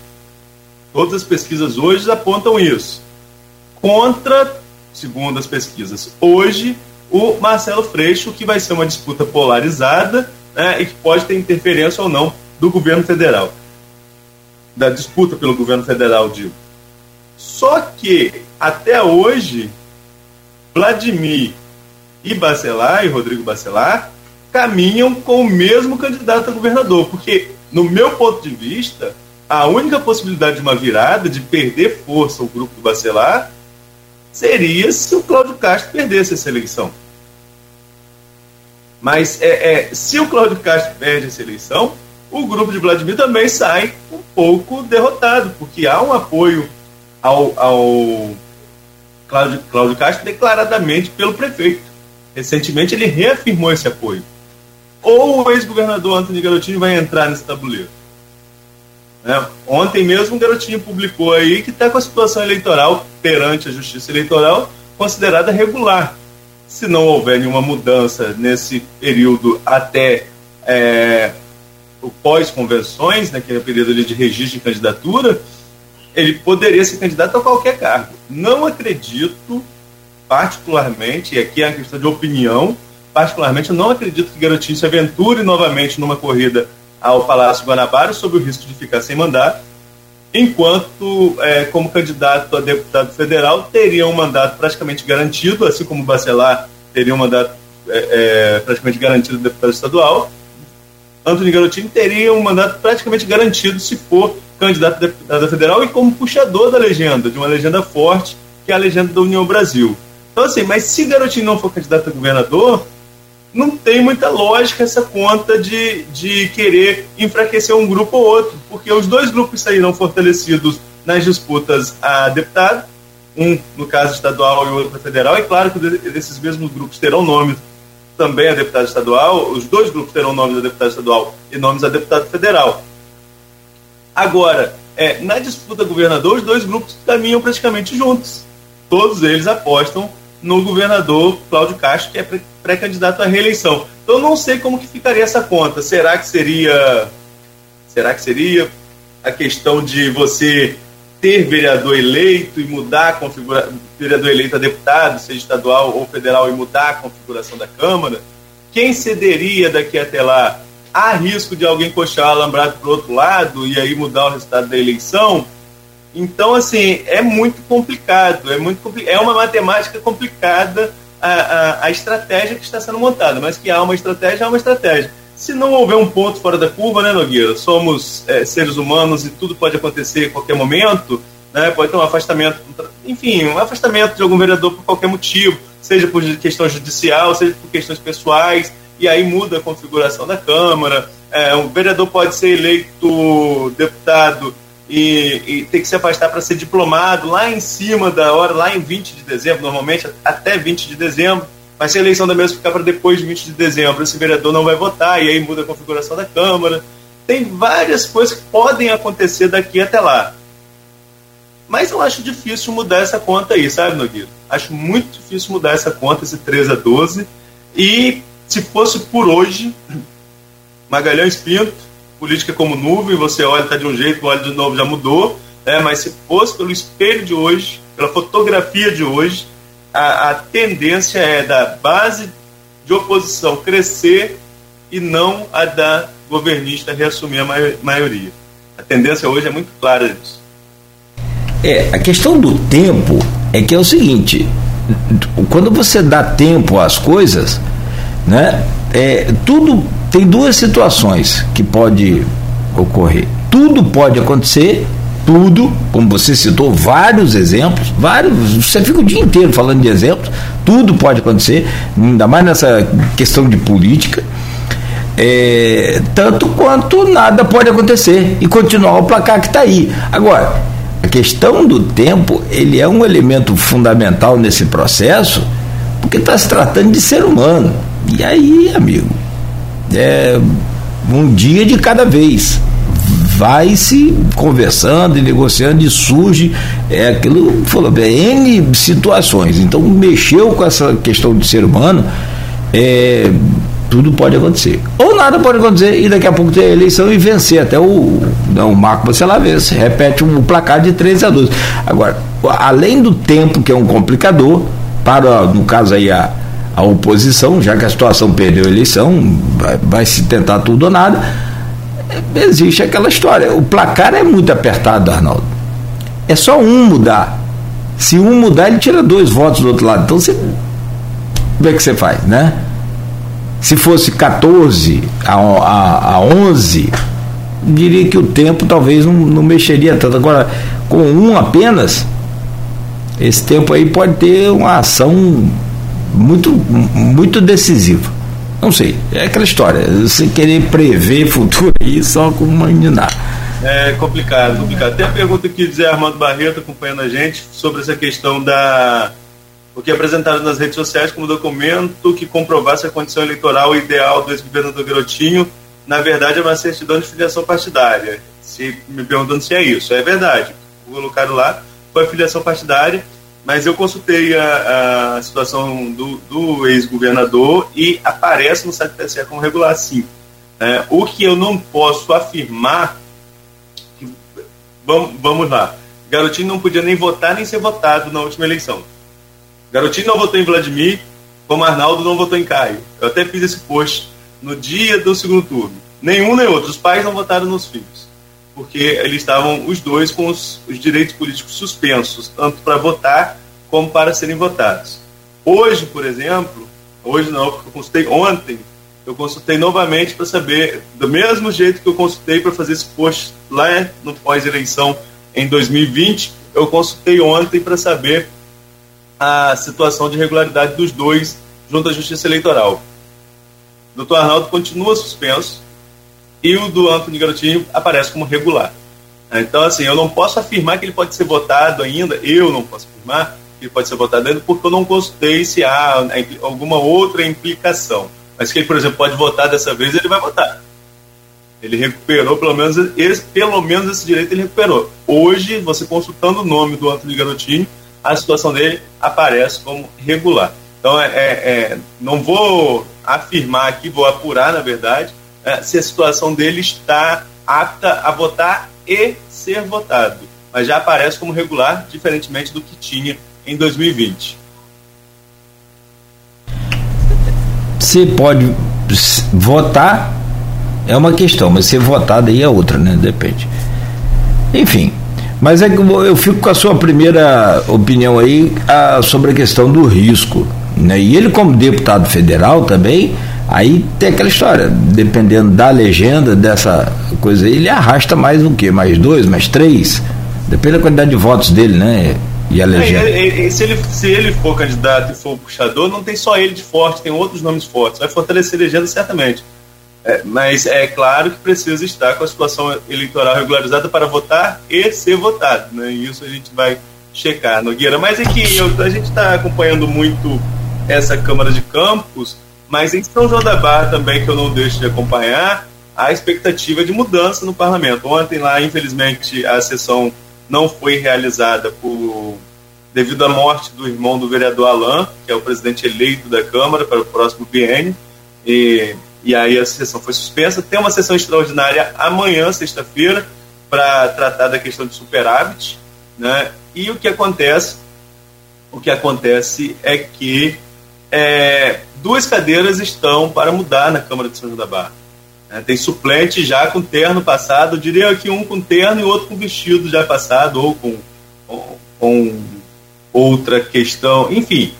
Todas as pesquisas hoje apontam isso. Contra, segundo as pesquisas, hoje, o Marcelo Freixo, que vai ser uma disputa polarizada né, e que pode ter interferência ou não do governo federal. Da disputa pelo governo federal, digo. Só que, até hoje, Vladimir e Bacelar, e Rodrigo Bacelar, caminham com o mesmo candidato a governador, porque no meu ponto de vista, a única possibilidade de uma virada, de perder força o grupo do Bacelar, seria se o Cláudio Castro perdesse essa eleição. Mas é, é, se o Cláudio Castro perde essa eleição, o grupo de Vladimir também sai um pouco derrotado, porque há um apoio ao, ao Cláudio, Cláudio Castro declaradamente pelo prefeito. Recentemente ele reafirmou esse apoio. Ou o ex-governador Antônio Garotinho vai entrar nesse tabuleiro? É, ontem mesmo o Garotinho publicou aí que está com a situação eleitoral perante a Justiça Eleitoral considerada regular. Se não houver nenhuma mudança nesse período até é, o pós-convenções, né, que é o período de registro de candidatura, ele poderia ser candidato a qualquer cargo. Não acredito, particularmente, e aqui é uma questão de opinião, particularmente, eu não acredito que Garotinho se aventure novamente numa corrida ao Palácio Guanabara sob o risco de ficar sem mandato, enquanto, é, como candidato a deputado federal, teria um mandato praticamente garantido, assim como Bacelar teria um mandato é, é, praticamente garantido de deputado estadual, Antônio Garotinho teria um mandato praticamente garantido se for candidato a deputado federal e como puxador da legenda, de uma legenda forte, que é a legenda da União Brasil. Então, assim, mas se Garotinho não for candidato a governador, não tem muita lógica essa conta de, de querer enfraquecer um grupo ou outro, porque os dois grupos saíram fortalecidos nas disputas a deputado, um no caso estadual e o outro federal, e claro que esses mesmos grupos terão nomes também a deputado estadual, os dois grupos terão nomes a deputado estadual e nomes a deputado federal. Agora, é, na disputa governador, os dois grupos caminham praticamente juntos. Todos eles apostam no governador Cláudio Castro, que é pré-candidato à reeleição. Então não sei como que ficaria essa conta. Será que seria será que seria a questão de você ter vereador eleito e mudar a configuração, vereador eleito a deputado, seja estadual ou federal, e mudar a configuração da Câmara, quem cederia daqui até lá? Há risco de alguém coxar alambrado para o outro lado e aí mudar o resultado da eleição? Então, assim, é muito complicado, é muito compli é uma matemática complicada a, a, a, estratégia que está sendo montada, mas que há uma estratégia, há uma estratégia. Se não houver um ponto fora da curva, né, Nogueira? Somos é, seres humanos e tudo pode acontecer a qualquer momento, né? Pode ter um afastamento, enfim, um afastamento de algum vereador por qualquer motivo, seja por questão judicial, seja por questões pessoais, e aí muda a configuração da Câmara. É, um vereador pode ser eleito deputado e, e ter que se afastar para ser diplomado lá em cima da hora, lá em 20 de dezembro, normalmente até 20 de dezembro. Mas se a eleição da mesa ficar para depois de 20 de dezembro, esse vereador não vai votar e aí muda a configuração da Câmara. Tem várias coisas que podem acontecer daqui até lá. Mas eu acho difícil mudar essa conta aí, sabe, Nogueira? Acho muito difícil mudar essa conta, esse 3 a 12. E se fosse por hoje, Magalhães Pinto, política como nuvem, você olha, está de um jeito, olha de novo, já mudou. Né? Mas se fosse pelo espelho de hoje, pela fotografia de hoje, a, a tendência é da base de oposição crescer e não a da governista reassumir a maioria. A tendência hoje é muito clara disso. É, a questão do tempo é que é o seguinte, quando você dá tempo às coisas, né, é, tudo tem duas situações que pode ocorrer. Tudo pode acontecer, tudo, como você citou, vários exemplos, vários, você fica o dia inteiro falando de exemplos, tudo pode acontecer, ainda mais nessa questão de política. É, tanto quanto nada pode acontecer e continuar o placar que está aí. Agora, a questão do tempo, ele é um elemento fundamental nesse processo, porque está se tratando de ser humano. E aí, amigo, é um dia de cada vez. Vai se conversando e negociando e surge é aquilo falou é N situações. Então mexeu com essa questão de ser humano, é, tudo pode acontecer. Ou nada pode acontecer e daqui a pouco ter a eleição e vencer. Até o, não, o Marco você lá vence, repete um placar de 13 a 12. Agora, além do tempo, que é um complicador, para, no caso aí, a, a oposição, já que a situação perdeu a eleição, vai, vai, se tentar tudo ou nada. Existe aquela história. O placar é muito apertado, Arnaldo. É só um mudar. Se um mudar, ele tira dois votos do outro lado. Então você. Como é que você faz, né? Se fosse 14 a, a, a 11, diria que o tempo talvez não, não mexeria tanto. Agora, com um apenas, esse tempo aí pode ter uma ação muito, muito decisiva. Não sei, é aquela história, você querer prever futuro aí só com uma meninada. É complicado, complicado. Tem a pergunta aqui de Zé Armando Barreto acompanhando a gente sobre essa questão da. O que é apresentado nas redes sociais como documento que comprovasse a condição eleitoral ideal do ex-governador Garotinho, na verdade é uma certidão de filiação partidária. Se me perguntando se é isso, é verdade. Colocado lá foi filiação partidária, mas eu consultei a, a situação do, do ex-governador e aparece no site do TSE como regular sim. É, o que eu não posso afirmar Vamos, vamos lá. Garotinho não podia nem votar nem ser votado na última eleição. Garotinho não votou em Vladimir, como Arnaldo não votou em Caio. Eu até fiz esse post no dia do segundo turno. Nenhum nem outro. Os pais não votaram nos filhos. Porque eles estavam, os dois, com os, os direitos políticos suspensos, tanto para votar como para serem votados. Hoje, por exemplo, hoje não, porque eu consultei ontem, eu consultei novamente para saber, do mesmo jeito que eu consultei para fazer esse post lá no pós-eleição em 2020, eu consultei ontem para saber a situação de regularidade dos dois junto à Justiça Eleitoral. Doutor Arnaldo continua suspenso e o do Antônio Garotinho aparece como regular. Então, assim, eu não posso afirmar que ele pode ser votado ainda, eu não posso afirmar que ele pode ser votado ainda, porque eu não consultei se há alguma outra implicação. Mas que ele, por exemplo, pode votar dessa vez, ele vai votar. Ele recuperou, pelo menos, esse, pelo menos esse direito ele recuperou. Hoje, você consultando o nome do Antônio Garotinho, a situação dele aparece como regular. Então, é, é, é não vou afirmar aqui, vou apurar, na verdade, se a situação dele está apta a votar e ser votado. Mas já aparece como regular, diferentemente do que tinha em 2020. Você pode votar, é uma questão, mas ser votado aí é outra, né? Depende. Enfim, mas é que eu fico com a sua primeira opinião aí a, sobre a questão do risco. Né? E ele, como deputado federal também, aí tem aquela história, dependendo da legenda dessa coisa aí, ele arrasta mais o quê? Mais dois, mais três? Depende da quantidade de votos dele, né? E a legenda. É, ele, se, ele, se ele for candidato e for puxador, não tem só ele de forte, tem outros nomes fortes. Vai fortalecer a legenda certamente. É, mas é claro que precisa estar com a situação eleitoral regularizada para votar e ser votado. Né? E isso a gente vai checar, Nogueira. Mas é que eu, a gente está acompanhando muito essa Câmara de Campos, mas em São João da Barra também, que eu não deixo de acompanhar, a expectativa de mudança no parlamento. Ontem lá, infelizmente, a sessão não foi realizada por devido à morte do irmão do vereador Alain, que é o presidente eleito da Câmara para o próximo biênio. E, e aí a sessão foi suspensa. Tem uma sessão extraordinária amanhã, sexta-feira, para tratar da questão de superávit. Né? E o que acontece? O que acontece é que é, duas cadeiras estão para mudar na Câmara de São João da Barra. É, tem suplente já com terno passado, eu diria que um com terno e outro com vestido já passado, ou com, com, com outra questão, enfim.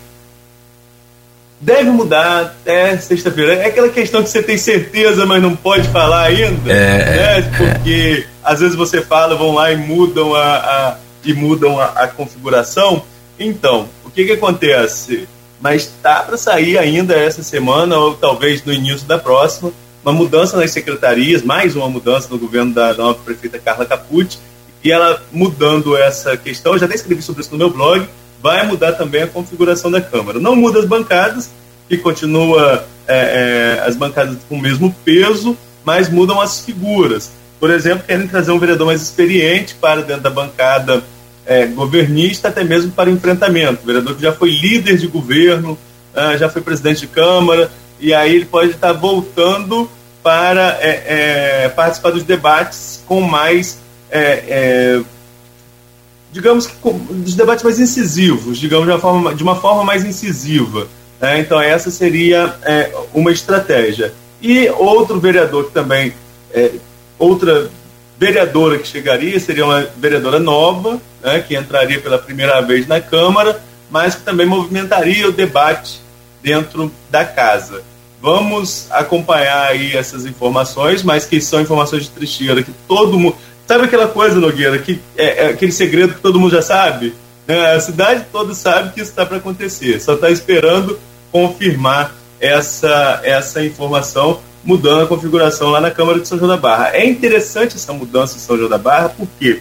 Deve mudar até sexta-feira. É aquela questão que você tem certeza, mas não pode falar ainda. É, né? Porque é. às vezes você fala, vão lá e mudam a, a e mudam a, a, configuração. Então, o que, que acontece? Mas tá para sair ainda essa semana, ou talvez no início da próxima, uma mudança nas secretarias, mais uma mudança no governo da nova prefeita Carla Capucci, e ela mudando essa questão, eu já até escrevi sobre isso no meu blog, vai mudar também a configuração da Câmara. Não muda as bancadas, que continua é, é, as bancadas com o mesmo peso, mas mudam as figuras. Por exemplo, querem trazer um vereador mais experiente para dentro da bancada é, governista, até mesmo para enfrentamento. O vereador que já foi líder de governo, ah, já foi presidente de Câmara, e aí ele pode estar voltando para é, é, participar dos debates com mais, é, é digamos que com, dos debates mais incisivos, digamos de uma forma, de uma forma mais incisiva. Né? Então essa seria é, uma estratégia. E outro vereador que também, é, outra vereadora que chegaria seria uma vereadora nova, né, que entraria pela primeira vez na Câmara, mas que também movimentaria o debate dentro da casa. Vamos acompanhar aí essas informações, mas que são informações de trincheira, que todo mundo. Sabe aquela coisa, Nogueira, que é, é aquele segredo que todo mundo já sabe? É, a cidade toda sabe que isso está para acontecer, só está esperando confirmar essa, essa informação, mudando a configuração lá na Câmara de São João da Barra. É interessante essa mudança em São João da Barra, porque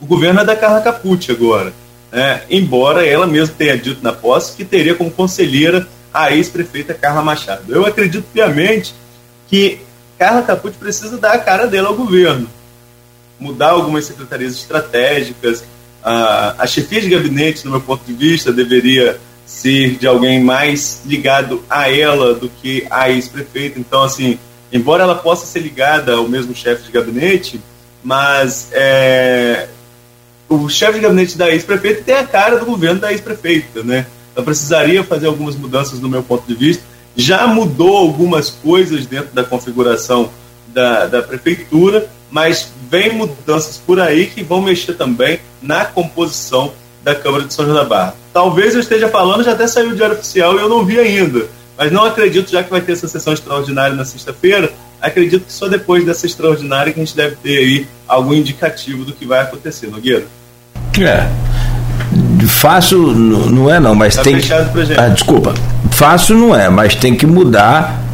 o governo é da Carla Capucci agora, né? embora ela mesma tenha dito na posse que teria como conselheira a ex-prefeita Carla Machado. Eu acredito piamente que Carla Capucci precisa dar a cara dela ao governo, mudar algumas secretarias estratégicas, a, a chefia de gabinete, no meu ponto de vista, deveria ser de alguém mais ligado a ela do que a ex-prefeita. Então, assim, embora ela possa ser ligada ao mesmo chefe de gabinete, mas é, o chefe de gabinete da ex-prefeita tem a cara do governo da ex-prefeita, né? Então precisaria fazer algumas mudanças no meu ponto de vista. Já mudou algumas coisas dentro da configuração da, da prefeitura, mas vem mudanças por aí que vão mexer também na composição da Câmara de São João da Barra. Talvez eu esteja falando, já até saiu o Diário Oficial e eu não vi ainda, mas não acredito, já que vai ter essa sessão extraordinária na sexta-feira, acredito que só depois dessa extraordinária que a gente deve ter aí algum indicativo do que vai acontecer, Nogueira. É. Fácil não é não, mas tá tem que... Ah, desculpa. Fácil não é, mas tem que mudar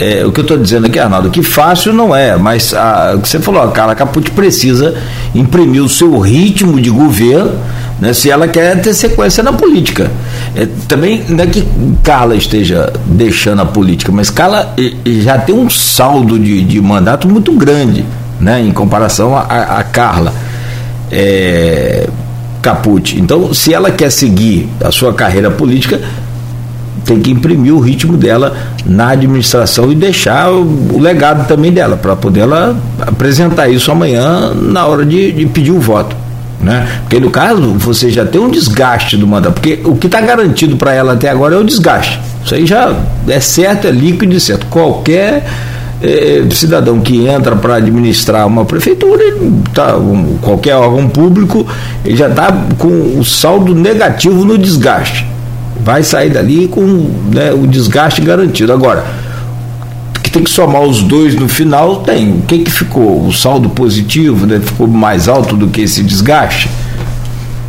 é, o que eu estou dizendo aqui, Arnaldo, que fácil não é, mas a, o que você falou, a Carla Capucci precisa imprimir o seu ritmo de governo, né, se ela quer ter sequência na política. É, também não é que Carla esteja deixando a política, mas Carla já tem um saldo de, de mandato muito grande, né, em comparação a, a Carla. É, Capucci. Então, se ela quer seguir a sua carreira política, tem que imprimir o ritmo dela na administração e deixar o, legado também dela, para poder ela apresentar isso amanhã na hora de, de pedir o voto. Né? Porque no caso você já tem um desgaste do mandato, porque o que está garantido para ela até agora é o desgaste. Isso aí já é certo, é líquido e certo. Qualquer eh, cidadão que entra para administrar uma prefeitura, tá, um, qualquer órgão público, ele já está com o saldo negativo no desgaste vai sair dali com né, o desgaste garantido. Agora, que tem que somar os dois no final, tem. O que, que ficou? O saldo positivo né, ficou mais alto do que esse desgaste?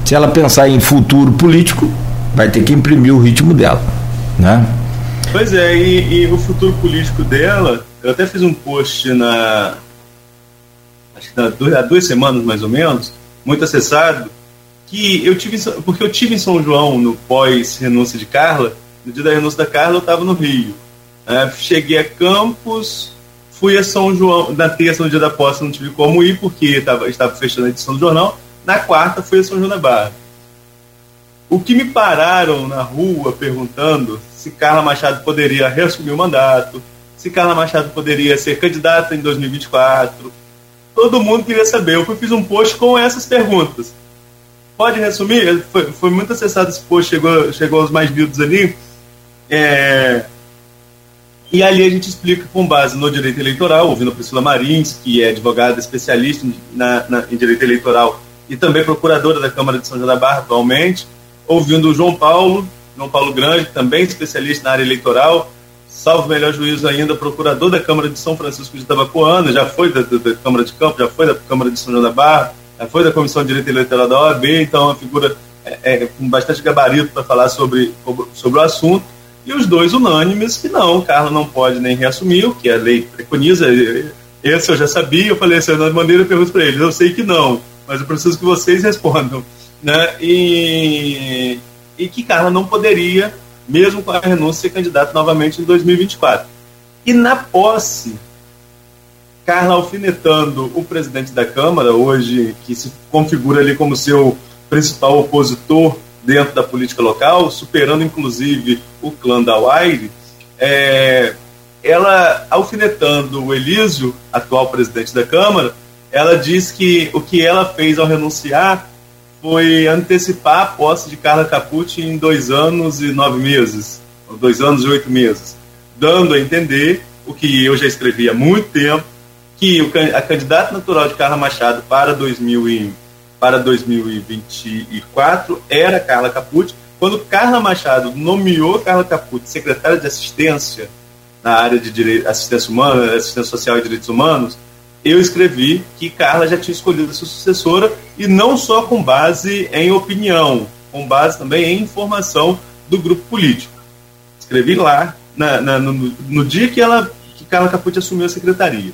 Se ela pensar em futuro político, vai ter que imprimir o ritmo dela. Né? Pois é, e, e o futuro político dela, eu até fiz um post na. Acho que há duas semanas mais ou menos, muito acessado, que eu tive, porque eu tive em São João no pós renúncia de Carla, no dia da renúncia da Carla eu estava no Rio. É, cheguei a Campos, fui a São João, na terça, no dia da posse, não tive como ir, porque tava, estava fechando a edição do jornal. Na quarta, fui a São João da Barra. O que me pararam na rua perguntando se Carla Machado poderia reassumir o mandato, se Carla Machado poderia ser candidata em 2024. Todo mundo queria saber. Eu fiz um post com essas perguntas pode resumir? Foi, foi muito acessado esse post, chegou, chegou aos mais lidos ali. É, e ali a gente explica com base no direito eleitoral, ouvindo a Priscila Marins, que é advogada especialista na, na, em direito eleitoral e também procuradora da Câmara de São João da Barra atualmente, ouvindo o João Paulo, João Paulo Grande, também especialista na área eleitoral, salvo melhor juízo ainda, procurador da Câmara de São Francisco de Tabacoana, já foi da, da, da Câmara de Campo, já foi da Câmara de São João da Barra, foi da Comissão de Direito Eleitoral da OAB, então é uma figura é, com bastante gabarito para falar sobre, sobre o assunto. E os dois unânimes que não, Carla não pode nem reassumir, o que a lei preconiza. Esse eu já sabia, eu falei assim, de maneira eu pergunto para eles, eu sei que não, mas eu preciso que vocês respondam. Né? E, e que Carla não poderia, mesmo com a renúncia, ser candidata novamente em 2024. E na posse Carla alfinetando o presidente da Câmara, hoje, que se configura ali como seu principal opositor dentro da política local, superando inclusive o clã da Waire, é, ela, alfinetando o Elísio, atual presidente da Câmara, ela diz que o que ela fez ao renunciar foi antecipar a posse de Carla Capucci em dois anos e nove meses, ou dois anos e oito meses, dando a entender o que eu já escrevi há muito tempo, que o, a candidata natural de Carla Machado para, 2000 e, para 2024 era Carla Capucci, quando Carla Machado nomeou Carla Caputo secretária de assistência na área de direito, assistência humana, assistência social e direitos humanos, eu escrevi que Carla já tinha escolhido sua sucessora e não só com base em opinião, com base também em informação do grupo político. Escrevi lá na, na, no, no, dia que ela que Carla Capucci assumiu a secretaria.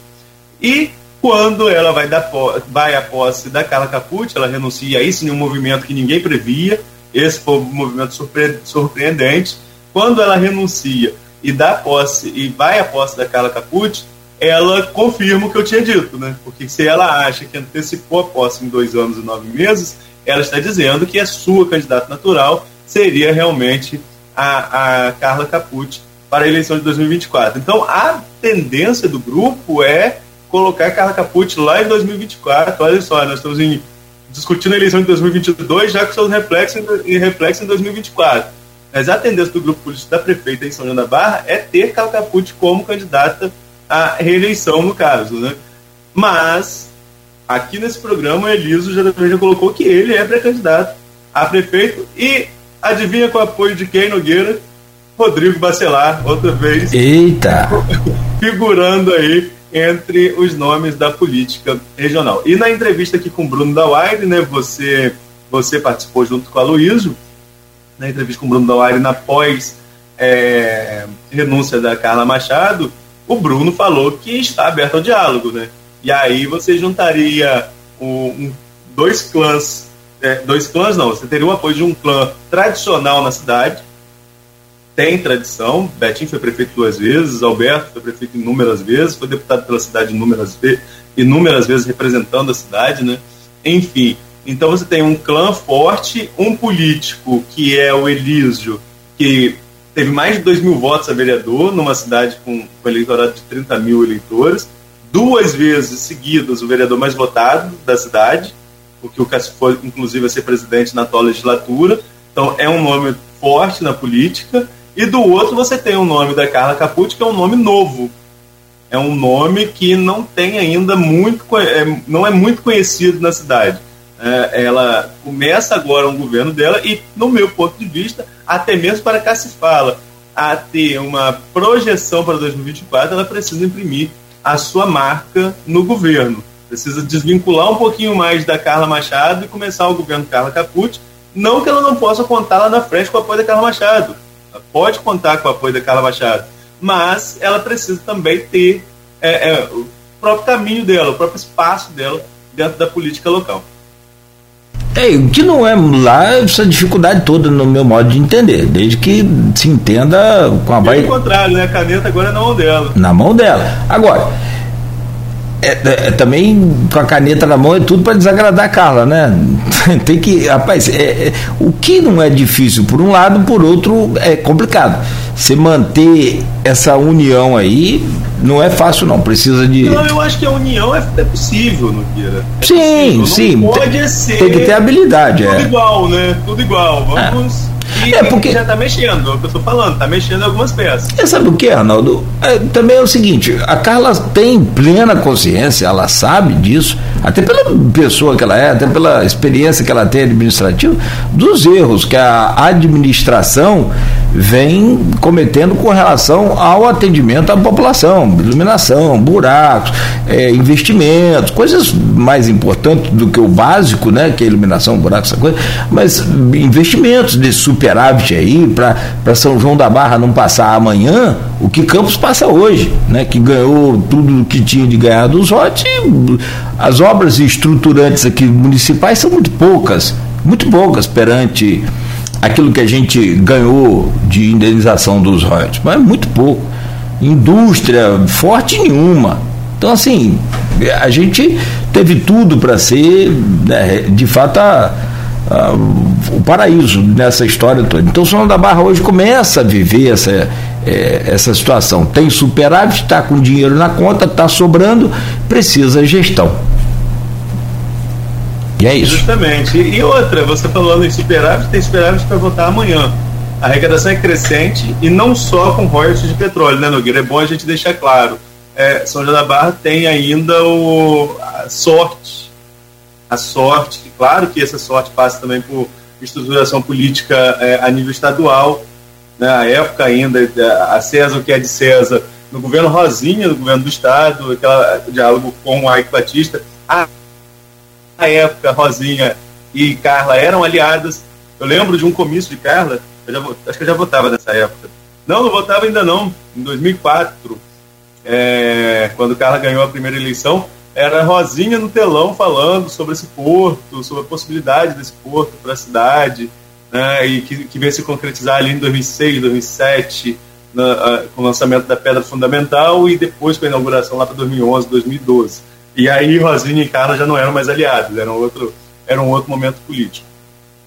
E quando ela vai, dar, vai à posse da Carla Capucci, ela renuncia a isso em um movimento que ninguém previa, esse foi um movimento surpre surpreendente. Quando ela renuncia e dá posse e vai à posse da Carla Capucci, ela confirma o que eu tinha dito, né? Porque se ela acha que antecipou a posse em dois anos e nove meses, ela está dizendo que a sua candidata natural seria realmente a, a Carla Capucci para a eleição de 2024. Então, a tendência do grupo é colocar Carla Capucci lá em 2024. Olha só, nós estamos em, discutindo a eleição de 2022 já com seus reflexos em, reflexos em 2024. Mas a tendência do grupo político da prefeita em São João da Barra é ter Carla Capucci como candidata à reeleição, no caso. Né? Mas, aqui nesse programa, o Eliso já, já colocou que ele é pré-candidato a prefeito e adivinha com o apoio de quem, Nogueira? Rodrigo Bacelar, outra vez. Eita! Figurando aí entre os nomes da política regional. E na entrevista aqui com o Bruno Dauaire, né, você, você participou junto com a Luísio, na entrevista com o Bruno Dauaire na pós é, renúncia da Carla Machado, o Bruno falou que está aberto ao diálogo, né? E aí você juntaria um, dois clãs, é, dois clãs não, você teria o apoio de um clã tradicional na cidade, tem tradição, Betinho foi prefeito duas vezes, Alberto foi prefeito inúmeras vezes, foi deputado pela cidade inúmeras, ve inúmeras vezes representando a cidade, né? Enfim, então você tem um clã forte, um político que é o Elísio, que teve mais de 2 mil votos a vereador numa cidade com, com eleitorado de 30 mil eleitores, duas vezes seguidas o vereador mais votado da cidade, porque o Cássio foi, inclusive, a ser presidente na atual legislatura. Então, é um nome forte na política. E do outro, você tem o nome da Carla Capucci, que é um nome novo. É um nome que não tem ainda muito, é, não é muito conhecido na cidade. É, ela começa agora um governo dela e, no meu ponto de vista, até mesmo para cá se fala a ter uma projeção para 2024, ela precisa imprimir a sua marca no governo. Precisa desvincular um pouquinho mais da Carla Machado e começar o governo Carla Capucci. Não que ela não possa contar lá na frente com o apoio da Carla Machado. Pode contar com o apoio da Carla Machado. Mas ela precisa também ter é, é, o próprio caminho dela, o próprio espaço dela dentro da política local. É, o que não é lá essa dificuldade toda no meu modo de entender, desde que se entenda com a vai. Pelo contrário, né? A caneta agora é na mão dela. Na mão dela. Agora, é, é, é, também com a caneta na mão é tudo para desagradar a Carla, né? Tem que, rapaz, é, é, o que não é difícil por um lado, por outro é complicado. Você manter essa união aí não é fácil não, precisa de. Não, eu acho que a união é, é possível, Nogueira. Sim, possível. sim. pode tem, ser. Tem que ter habilidade, tudo é. igual, né? Tudo igual. Vamos e é porque já está mexendo, é o que eu estou falando, está mexendo em algumas peças. E sabe o que, Arnaldo? É, também é o seguinte, a Carla tem plena consciência, ela sabe disso, até pela pessoa que ela é, até pela experiência que ela tem administrativa, dos erros que a administração vem cometendo com relação ao atendimento à população, iluminação, buracos, é, investimentos, coisas mais importantes do que o básico, né, que é iluminação, buracos, essa coisa, mas investimentos de superávit aí para São João da Barra não passar amanhã, o que Campos passa hoje, né, que ganhou tudo o que tinha de ganhar dos lotes, as obras estruturantes aqui municipais são muito poucas, muito poucas perante aquilo que a gente ganhou de indenização dos royalties, mas muito pouco. Indústria forte nenhuma. Então, assim, a gente teve tudo para ser, né, de fato, a, a, o paraíso nessa história toda. Então, o São da Barra hoje começa a viver essa, é, essa situação. Tem superávit, está com dinheiro na conta, está sobrando, precisa gestão. E é isso. Justamente. E outra, você falando em superávit, tem superávit para votar amanhã. A arrecadação é crescente e não só com royalties de petróleo, né, Nogueira? É bom a gente deixar claro. É, São João da Barra tem ainda o, a sorte. A sorte, claro que essa sorte passa também por estruturação política é, a nível estadual, né, a época ainda, a César, o que é de César, no governo Rosinha, no governo do Estado, aquele diálogo com o Ike Batista, a, a época Rosinha e Carla eram aliadas. Eu lembro de um comício de Carla, já, acho que eu já votava nessa época. Não, não votava ainda não, em 2004, é, quando Carla ganhou a primeira eleição, era Rosinha no telão falando sobre esse porto, sobre a possibilidade desse porto para a cidade, né, e que, que veio se concretizar ali em 2006, 2007, na, uh, com o lançamento da Pedra Fundamental e depois com a inauguração lá para 2011, 2012. E aí Rosinha e Carla já não eram mais aliados, era um outro, era um outro momento político.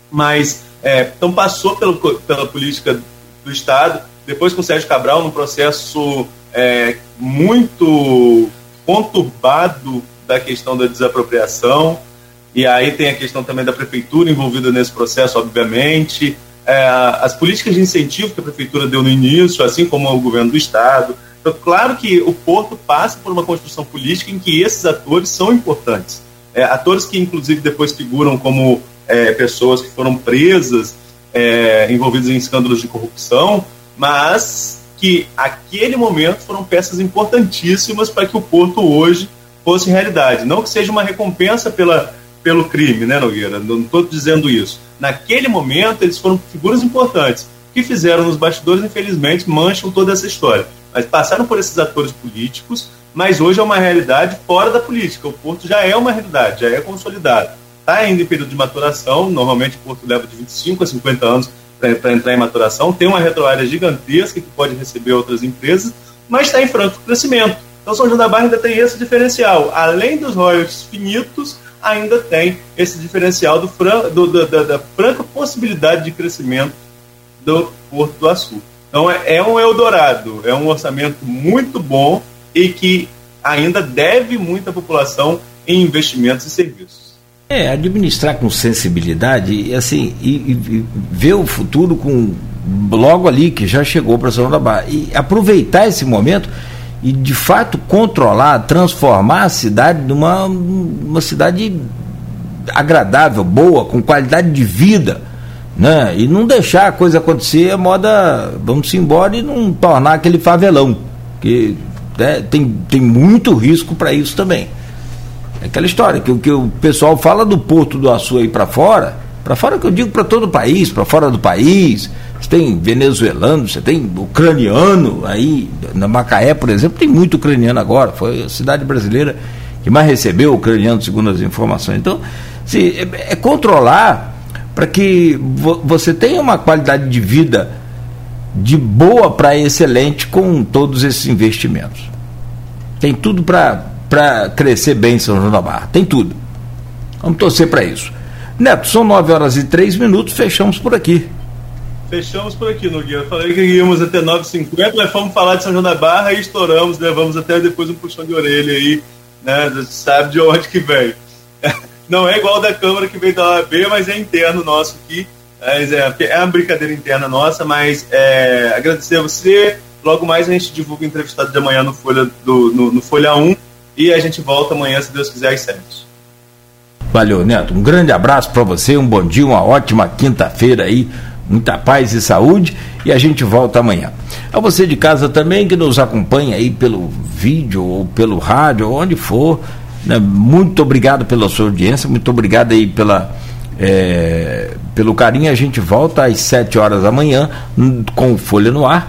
Mas, é, então passou pelo, pela política do Estado, depois com Sérgio Cabral, num processo é, muito conturbado da questão da desapropriação, e aí tem a questão também da prefeitura envolvida nesse processo, obviamente, é, as políticas de incentivo que a prefeitura deu no início, assim como o governo do estado. Então, claro que o Porto passa por uma construção política em que esses atores são importantes. É, atores que, inclusive, depois figuram como é, pessoas que foram presas, é, envolvidas em escândalos de corrupção, mas que, aquele momento, foram peças importantíssimas para que o Porto hoje fosse realidade. Não que seja uma recompensa pela, pelo crime, né, Nogueira? Não estou dizendo isso naquele momento, eles foram figuras importantes. O que fizeram nos bastidores, infelizmente, mancham toda essa história. Mas passaram por esses atores políticos, mas hoje é uma realidade fora da política. O Porto já é uma realidade, já é consolidado. Está ainda em período de maturação, normalmente o Porto leva de 25 a 50 anos para entrar em maturação, tem uma retroárea gigantesca que pode receber outras empresas, mas está em franco crescimento. Então São João da Barra ainda tem esse diferencial. Além dos royalties finitos, ainda tem esse diferencial do, do da, da, da, franca possibilidade de crescimento do Porto do Açu. Então é, é um Eldorado, é um orçamento muito bom e que ainda deve muita população em investimentos e serviços. É, administrar com sensibilidade assim, e, e ver o futuro com logo ali que já chegou para São da Barra. E aproveitar esse momento e de fato controlar, transformar a cidade numa uma cidade agradável, boa, com qualidade de vida, né? E não deixar a coisa acontecer a moda, vamos embora e não tornar aquele favelão, que né, tem, tem muito risco para isso também. É aquela história que o que o pessoal fala do Porto do Açu aí para fora, para fora que eu digo para todo o país, para fora do país, você tem venezuelano, você tem ucraniano aí, na Macaé, por exemplo, tem muito ucraniano agora. Foi a cidade brasileira que mais recebeu ucraniano, segundo as informações. Então, se, é, é controlar para que vo, você tenha uma qualidade de vida de boa para excelente com todos esses investimentos. Tem tudo para crescer bem em São João da Barra. Tem tudo. Vamos torcer para isso. Neto, são 9 horas e 3 minutos, fechamos por aqui. Fechamos por aqui, Nogueira. Falei que íamos até 9h50, mas fomos falar de São João da Barra e estouramos, levamos né? até depois um puxão de orelha aí, né? Sabe de onde que vem. Não é igual da Câmara que veio da OAB, mas é interno nosso aqui. Mas é, é uma brincadeira interna nossa, mas é, agradecer a você. Logo mais a gente divulga o entrevistado de amanhã no Folha, do, no, no Folha 1 e a gente volta amanhã, se Deus quiser, às 7. Valeu, Neto. Um grande abraço para você, um bom dia, uma ótima quinta-feira aí muita paz e saúde e a gente volta amanhã. A você de casa também que nos acompanha aí pelo vídeo ou pelo rádio, onde for? Muito obrigado pela sua audiência, muito obrigado aí pela, é, pelo carinho. A gente volta às 7 horas da manhã com Folha no Ar.